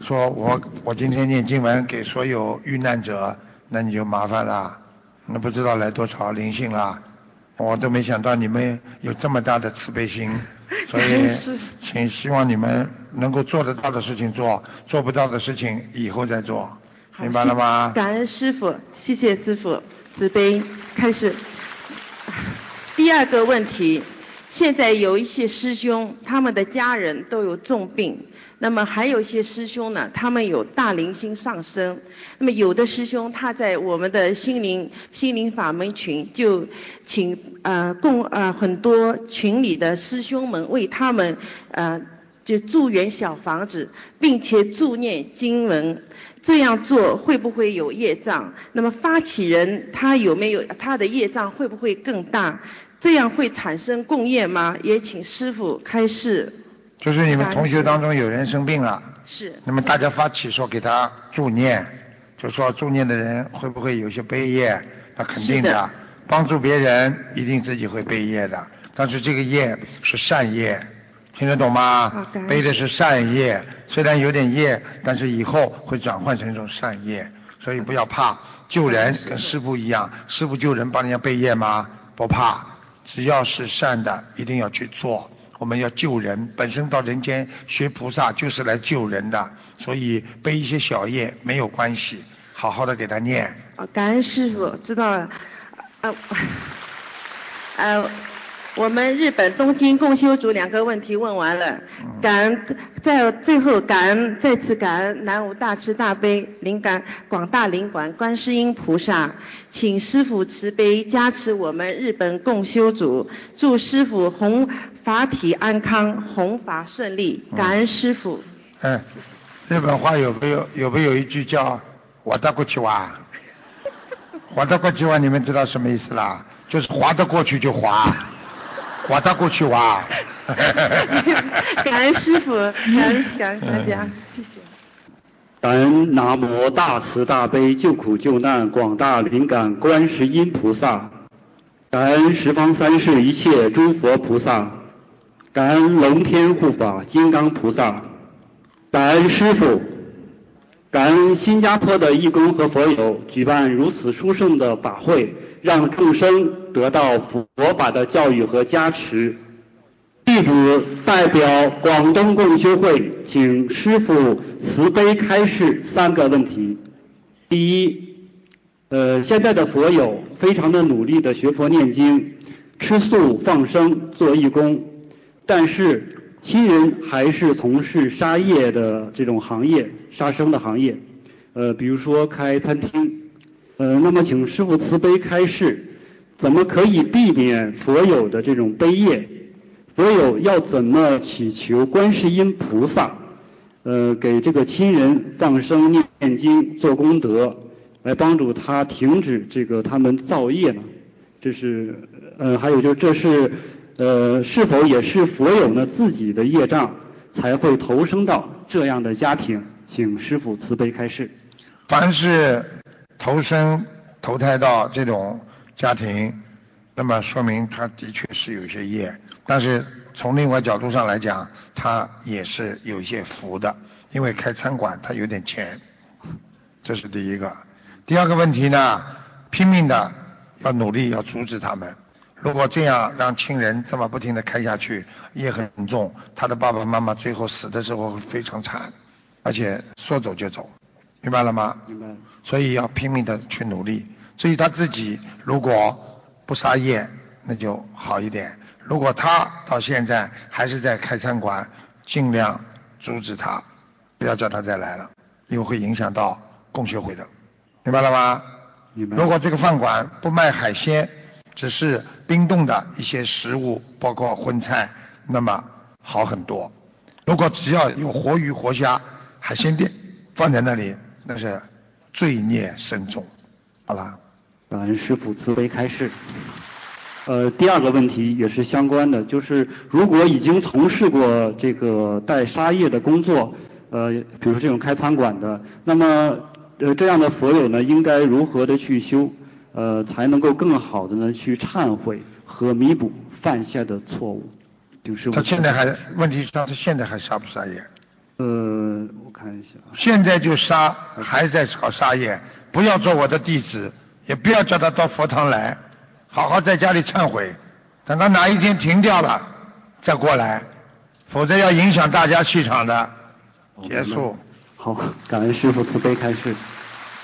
说我我今天念经文给所有遇难者，那你就麻烦了，那不知道来多少灵性了，我都没想到你们有这么大的慈悲心，所以请希望你们能够做得到的事情做，做不到的事情以后再做，明白了吗？感恩师傅，谢谢师傅，慈悲开始。第二个问题，现在有一些师兄，他们的家人都有重病，那么还有一些师兄呢，他们有大灵性上升。那么有的师兄他在我们的心灵心灵法门群就请呃共呃很多群里的师兄们为他们呃就祝愿小房子，并且助念经文。这样做会不会有业障？那么发起人他有没有他的业障会不会更大？这样会产生共业吗？也请师傅开示。就是你们同学当中有人生病了，是那么大家发起说给他助念，就说助念的人会不会有些悲业？那肯定的的，帮助别人一定自己会背业的，但是这个业是善业，听得懂吗背的是善业，虽然有点业，但是以后会转换成一种善业，所以不要怕。救人跟师傅一样，师傅救人帮人家背业吗？不怕，只要是善的，一定要去做。我们要救人，本身到人间学菩萨就是来救人的，所以背一些小业没有关系，好好的给他念。啊，感恩师傅，知道了。呃，呃，我们日本东京共修组两个问题问完了，感恩在最后感恩再次感恩南无大慈大悲灵感广大灵感观世音菩萨，请师傅慈悲加持我们日本共修组，祝师傅弘法体安康，弘法顺利，感恩师傅。嗯，日本话有没有有没有一句叫“我的过去哇”？划得过去哇，你们知道什么意思啦？就是划得过去就划，划得过去哇。感恩师傅，感恩感恩大家，谢谢。感恩南无大慈大悲救苦救难广大灵感观世音菩萨，感恩十方三世一切诸佛菩萨，感恩龙天护法金刚菩萨，感恩师傅，感恩新加坡的义工和佛友举办如此殊胜的法会，让众生得到佛法的教育和加持。弟子代表广东共修会，请师傅慈悲开示三个问题。第一，呃，现在的佛友非常的努力的学佛念经，吃素放生做义工，但是亲人还是从事杀业的这种行业，杀生的行业，呃，比如说开餐厅，呃，那么请师傅慈悲开示，怎么可以避免佛友的这种悲业？佛友要怎么祈求观世音菩萨，呃，给这个亲人放生念经做功德，来帮助他停止这个他们造业呢？这是呃，还有就是这是呃，是否也是佛友呢自己的业障才会投生到这样的家庭？请师父慈悲开示。凡是投生投胎到这种家庭，那么说明他的确是有些业，但是从另外角度上来讲，他也是有些福的，因为开餐馆他有点钱，这是第一个。第二个问题呢，拼命的要努力要阻止他们。如果这样让亲人这么不停的开下去，业很重，他的爸爸妈妈最后死的时候会非常惨，而且说走就走，明白了吗？明白。所以要拼命的去努力。至于他自己如果不杀业，那就好一点。如果他到现在还是在开餐馆，尽量阻止他，不要叫他再来了，因为会影响到供学会的，明白了吗？明白。如果这个饭馆不卖海鲜，只是冰冻的一些食物，包括荤菜，那么好很多。如果只要有活鱼、活虾、海鲜店放在那里，那是罪孽深重。好了。感恩师父慈悲开示。呃，第二个问题也是相关的，就是如果已经从事过这个带沙业的工作，呃，比如说这种开餐馆的，那么呃这样的佛友呢，应该如何的去修，呃，才能够更好的呢去忏悔和弥补犯下的错误？就是。他现在还问题是，他现在还杀不杀业？呃，我看一下。现在就杀，还在搞杀业，不要做我的弟子，也不要叫他到佛堂来。好好在家里忏悔，等他哪一天停掉了，再过来，否则要影响大家气场的。结束。好，感恩师傅慈悲开示。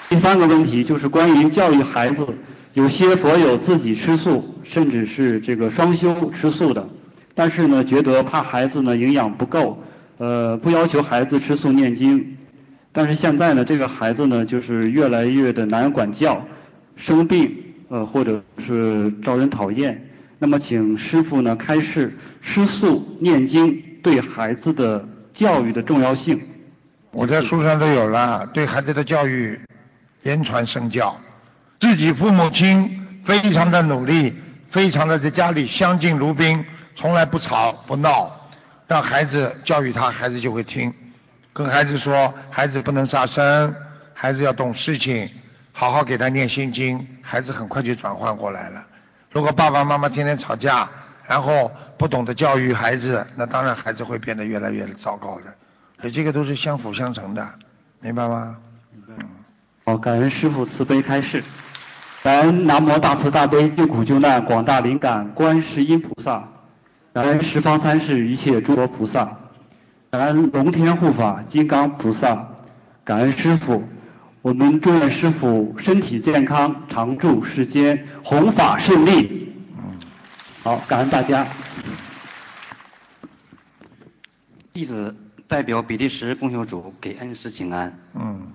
第三个问题就是关于教育孩子，有些佛友自己吃素，甚至是这个双修吃素的，但是呢，觉得怕孩子呢营养不够，呃，不要求孩子吃素念经，但是现在呢，这个孩子呢就是越来越的难管教，生病。呃，或者是招人讨厌，那么请师傅呢开示吃素念经对孩子的教育的重要性。我在书上都有了，对孩子的教育言传身教，自己父母亲非常的努力，非常的在家里相敬如宾，从来不吵不闹，让孩子教育他，孩子就会听。跟孩子说，孩子不能杀生，孩子要懂事情。好好给他念心经，孩子很快就转换过来了。如果爸爸妈妈天天吵架，然后不懂得教育孩子，那当然孩子会变得越来越糟糕的。所以这个都是相辅相成的，明白吗？嗯。好，感恩师父慈悲开示。感恩南无大慈大悲救苦救难广大灵感观世音菩萨。感恩十方三世一切诸佛菩萨。感恩龙天护法金刚菩萨。感恩师父。我们祝愿师父身体健康，常驻世间，弘法顺利。嗯。好，感恩大家。弟子代表比利时共修组给恩师请安。嗯。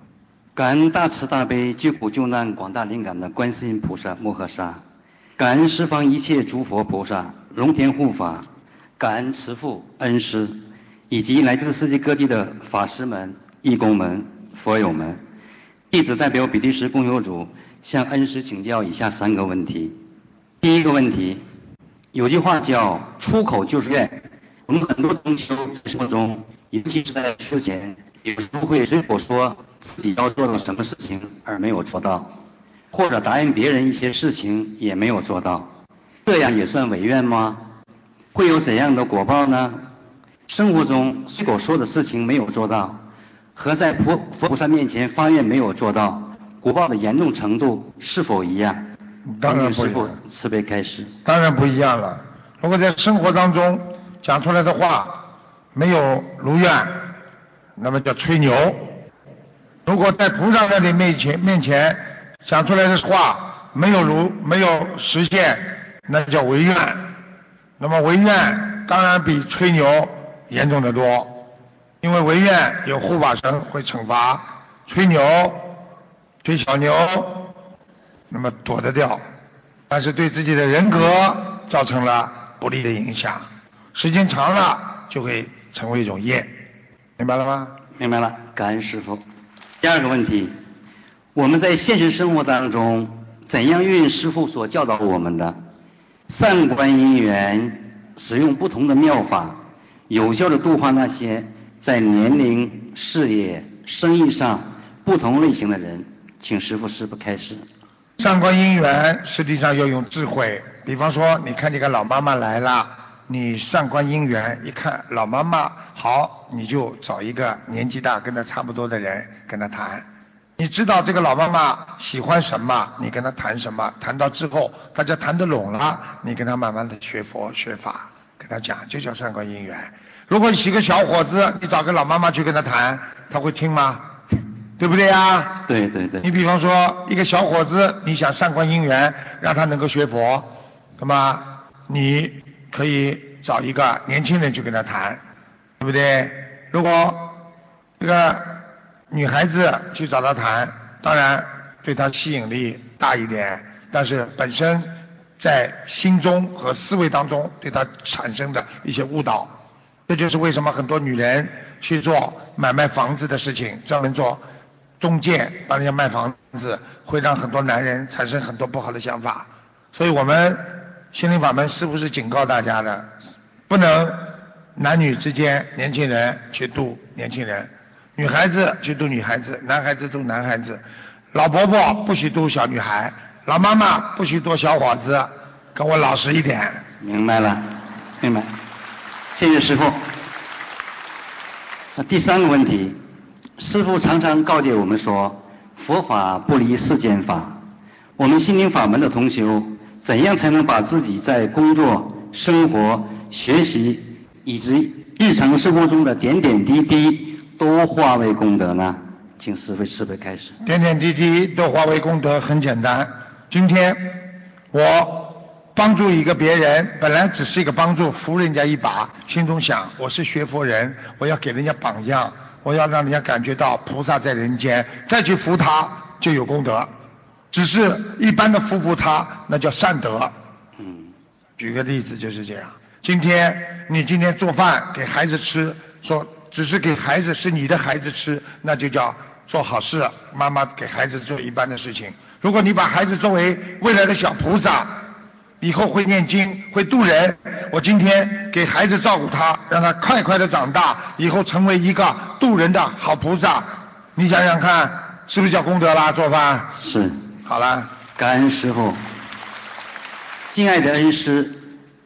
感恩大慈大悲救苦救难广大灵感的观世音菩萨摩诃萨，感恩十方一切诸佛菩萨、龙天护法，感恩慈父恩师，以及来自世界各地的法师们、义工们、佛友们。弟子代表比利时共有组向恩师请教以下三个问题。第一个问题，有句话叫“出口就是愿”，我们很多同修在生活中，尤其是在之前，有时候会随口说。自己要做到什么事情而没有做到，或者答应别人一些事情也没有做到，这样也算违愿吗？会有怎样的果报呢？生活中随口说的事情没有做到，和在佛佛菩萨面前发愿没有做到，果报的严重程度是否一样？当然不一样。慈悲开始。当然不一样了。如果在生活当中讲出来的话没有如愿，那么叫吹牛。如果在菩萨那里面前面前讲出来的话没有如没有实现，那叫违愿。那么违愿当然比吹牛严重的多，因为违愿有护法神会惩罚，吹牛吹小牛，那么躲得掉，但是对自己的人格造成了不利的影响，时间长了就会成为一种业，明白了吗？明白了，感恩师傅。第二个问题，我们在现实生活当中，怎样运用师傅所教导我们的善观因缘，使用不同的妙法，有效的度化那些在年龄、事业、生意上不同类型的人？请师傅师傅开始。善观因缘实际上要用智慧，比方说，你看这个老妈妈来了，你善观因缘，一看老妈妈。好，你就找一个年纪大、跟她差不多的人跟她谈。你知道这个老妈妈喜欢什么，你跟她谈什么。谈到之后，大家谈得拢了，你跟她慢慢的学佛学法，跟她讲，就叫上观因缘。如果你是个小伙子，你找个老妈妈去跟她谈，她会听吗？对不对呀？对对对。你比方说一个小伙子，你想上观因缘，让他能够学佛，那么你可以找一个年轻人去跟他谈。对不对？如果这个女孩子去找他谈，当然对他吸引力大一点，但是本身在心中和思维当中对他产生的一些误导，这就是为什么很多女人去做买卖房子的事情，专门做中介帮人家卖房子，会让很多男人产生很多不好的想法。所以我们心灵法门是不是警告大家的，不能。男女之间，年轻人去度年轻人，女孩子去度女孩子，男孩子度男孩子，老婆婆不许度小女孩，老妈妈不许度小伙子，跟我老实一点。明白了，明白。谢谢师傅。那第三个问题，师傅常常告诫我们说，佛法不离世间法。我们心灵法门的同修，怎样才能把自己在工作、生活、学习？以及日常生活中的点点滴滴都化为功德呢？请师父慈悲开始。点点滴滴都化为功德，很简单。今天我帮助一个别人，本来只是一个帮助，扶人家一把，心中想我是学佛人，我要给人家榜样，我要让人家感觉到菩萨在人间，再去扶他就有功德。只是一般的扶扶他，那叫善德。嗯。举个例子就是这样。今天你今天做饭给孩子吃，说只是给孩子是你的孩子吃，那就叫做好事。妈妈给孩子做一般的事情。如果你把孩子作为未来的小菩萨，以后会念经会渡人，我今天给孩子照顾他，让他快快的长大，以后成为一个渡人的好菩萨。你想想看，是不是叫功德啦？做饭是。好了，感恩师傅。敬爱的恩师，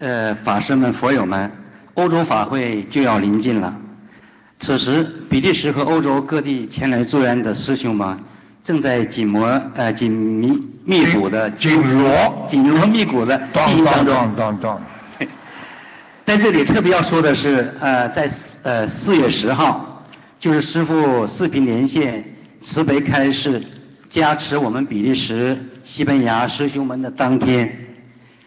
呃，法师们、佛友们，欧洲法会就要临近了。此时，比利时和欧洲各地前来助缘的师兄们，正在紧磨呃紧密密鼓的紧锣紧锣密鼓的进行当中。在这里特别要说的是，呃，在呃四月十号，就是师傅视频连线慈悲开示加持我们比利时、西班牙师兄们的当天，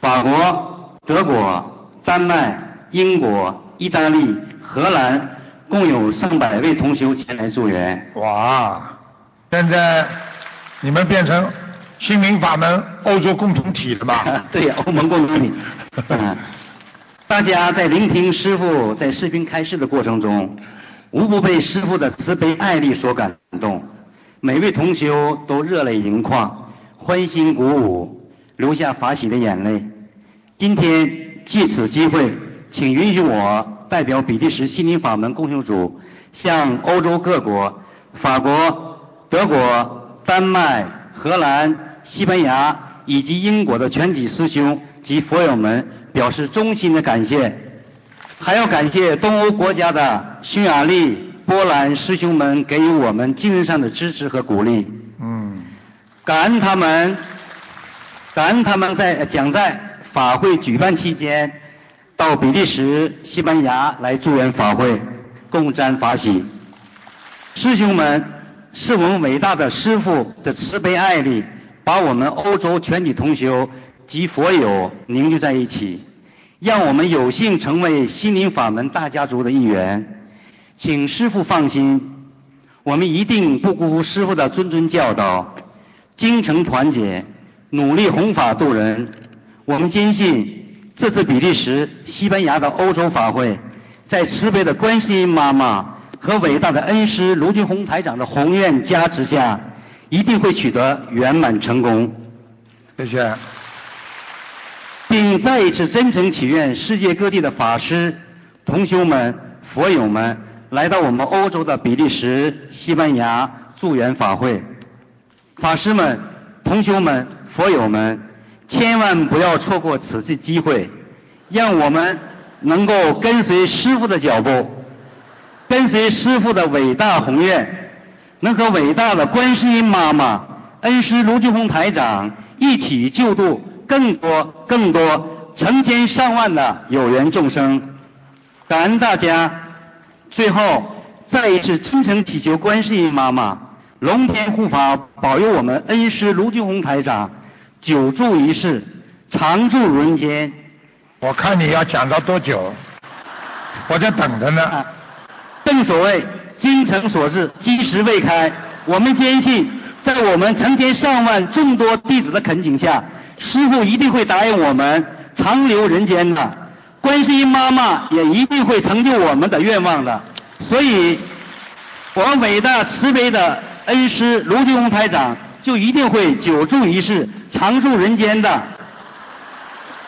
法国、德国、丹麦、英国、意大利、荷兰。共有上百位同修前来助缘。哇！现在你们变成心灵法门欧洲共同体了吧？对，欧盟共同体。大家在聆听师傅在视频开示的过程中，无不被师傅的慈悲爱力所感动。每位同修都热泪盈眶，欢欣鼓舞，流下法喜的眼泪。今天借此机会，请允许我。代表比利时心灵法门共修组，向欧洲各国、法国、德国、丹麦、荷兰、西班牙以及英国的全体师兄及佛友们表示衷心的感谢。还要感谢东欧国家的匈牙利、波兰师兄们给予我们精神上的支持和鼓励。嗯。感恩他们，感恩他们在讲在法会举办期间。到比利时、西班牙来助缘法会，共沾法喜。师兄们，是我们伟大的师父的慈悲爱力，把我们欧洲全体同修及佛友凝聚在一起，让我们有幸成为心灵法门大家族的一员。请师父放心，我们一定不辜负师父的谆谆教导，精诚团结，努力弘法度人。我们坚信。这次比利时、西班牙的欧洲法会，在慈悲的观世音妈妈和伟大的恩师卢俊宏台长的宏愿加持下，一定会取得圆满成功。谢谢。并再一次真诚祈愿世界各地的法师、同修们、佛友们来到我们欧洲的比利时、西班牙助缘法会。法师们、同修们、佛友们。千万不要错过此次机会，让我们能够跟随师傅的脚步，跟随师傅的伟大宏愿，能和伟大的观世音妈妈、恩师卢俊宏台长一起救度更多、更多、成千上万的有缘众生。感恩大家！最后再一次真诚祈求观世音妈妈龙天护法，保佑我们恩师卢俊宏台长。久住一世，常住人间。我看你要讲到多久？我在等着呢。正所谓精诚所至，金石未开。我们坚信，在我们成千上万众多弟子的恳请下，师傅一定会答应我们长留人间的。观世音妈妈也一定会成就我们的愿望的。所以，我们伟大慈悲的恩师卢俊宏台长。就一定会久住一世、常住人间的，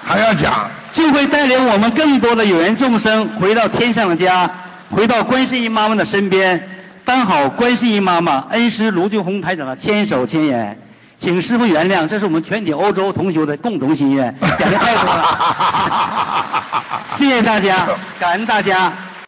还要讲，就会带领我们更多的有缘众生回到天上的家，回到观世音妈妈的身边，当好观世音妈妈恩师卢俊宏台长的千手千眼，请师傅原谅，这是我们全体欧洲同学的共同心愿，讲的太多了，谢谢大家，感恩大家。